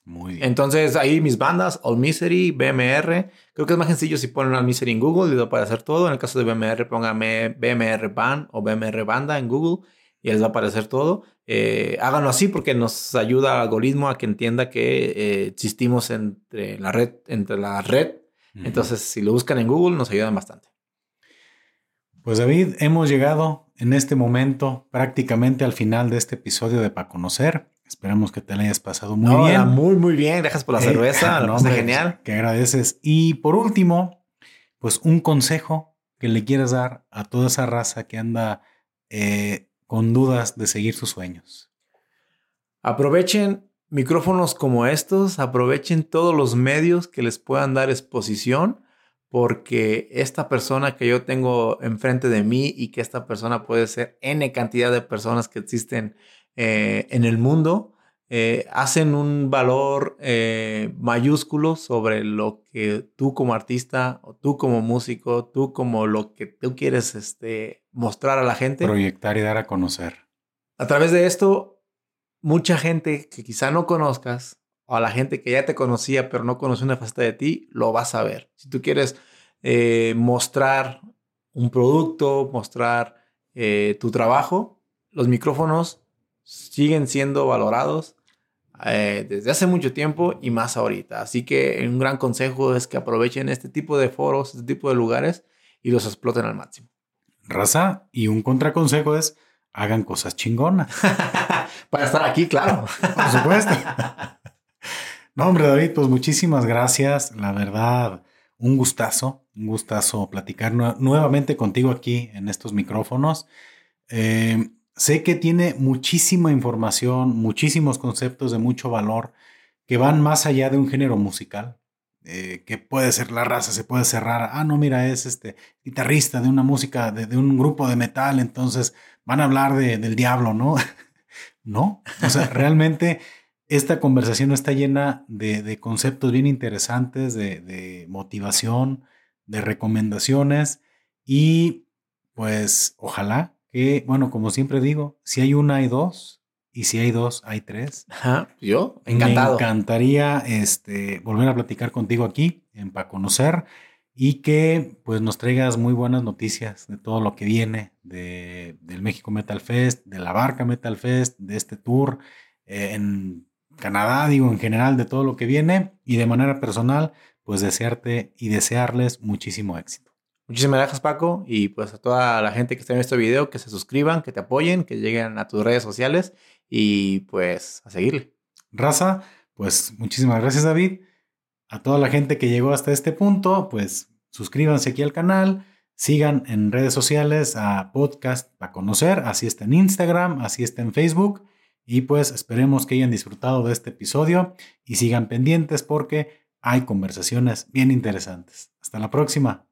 Muy bien. Entonces, ahí mis bandas, All Misery, BMR. Creo que es más sencillo si ponen All Misery en Google y lo para hacer todo. En el caso de BMR, póngame BMR Band o BMR Banda en Google y les va a aparecer todo. Eh, háganlo así porque nos ayuda al algoritmo a que entienda que eh, existimos entre la red. Entre la red. Entonces, si lo buscan en Google, nos ayudan bastante. Pues David, hemos llegado en este momento prácticamente al final de este episodio de Pa' Conocer. Esperamos que te la hayas pasado muy bien. Muy, muy bien. Gracias por la eh, cerveza. no, genial. Que agradeces. Y por último, pues un consejo que le quieras dar a toda esa raza que anda con dudas de seguir sus sueños. Aprovechen micrófonos como estos, aprovechen todos los medios que les puedan dar exposición, porque esta persona que yo tengo enfrente de mí y que esta persona puede ser N cantidad de personas que existen eh, en el mundo, eh, hacen un valor eh, mayúsculo sobre lo que tú como artista o tú como músico, tú como lo que tú quieres este, mostrar a la gente. Proyectar y dar a conocer. A través de esto, mucha gente que quizá no conozcas o a la gente que ya te conocía pero no conoce una faceta de ti, lo vas a ver. Si tú quieres eh, mostrar un producto, mostrar tu trabajo, los micrófonos siguen siendo valorados eh, desde hace mucho tiempo y más ahorita. Así que un gran consejo es que aprovechen este tipo de foros, este tipo de lugares y los exploten al máximo. Raza, y un contraconsejo es hagan cosas chingonas. Para estar aquí, claro. Por supuesto. No, hombre, David, pues muchísimas gracias. La verdad, un gustazo, un gustazo platicar nuevamente contigo aquí en estos micrófonos. Eh, sé que tiene muchísima información, muchísimos conceptos de mucho valor que van más allá de un género musical. Eh, que puede ser la raza, se puede cerrar. Ah, no, mira, es este guitarrista de una música, de, un grupo de metal, entonces van a hablar del diablo, ¿no? no, o sea, realmente esta conversación está llena de, conceptos bien interesantes, de motivación, de recomendaciones y pues ojalá que, bueno, como siempre digo, si hay una, hay dos. Y si hay dos, hay tres. Ajá, yo, encantado. Me encantaría este, volver a platicar contigo aquí en Para Conocer y que pues nos traigas muy buenas noticias de todo lo que viene de, del México Metal Fest, de la Barca Metal Fest, de este tour eh, en Canadá, digo, en general, de todo lo que viene y de manera personal, pues desearte y desearles muchísimo éxito. Muchísimas gracias, Paco. Y pues a toda la gente que está en este video, que se suscriban, que te apoyen, que lleguen a tus redes sociales y pues a seguirle. Raza, pues muchísimas gracias, David. A toda la gente que llegó hasta este punto, pues suscríbanse aquí al canal, sigan en redes sociales a Podcast para conocer, así está en Instagram, así está en Facebook. Y pues esperemos que hayan disfrutado de este episodio y sigan pendientes porque hay conversaciones bien interesantes. Hasta la próxima.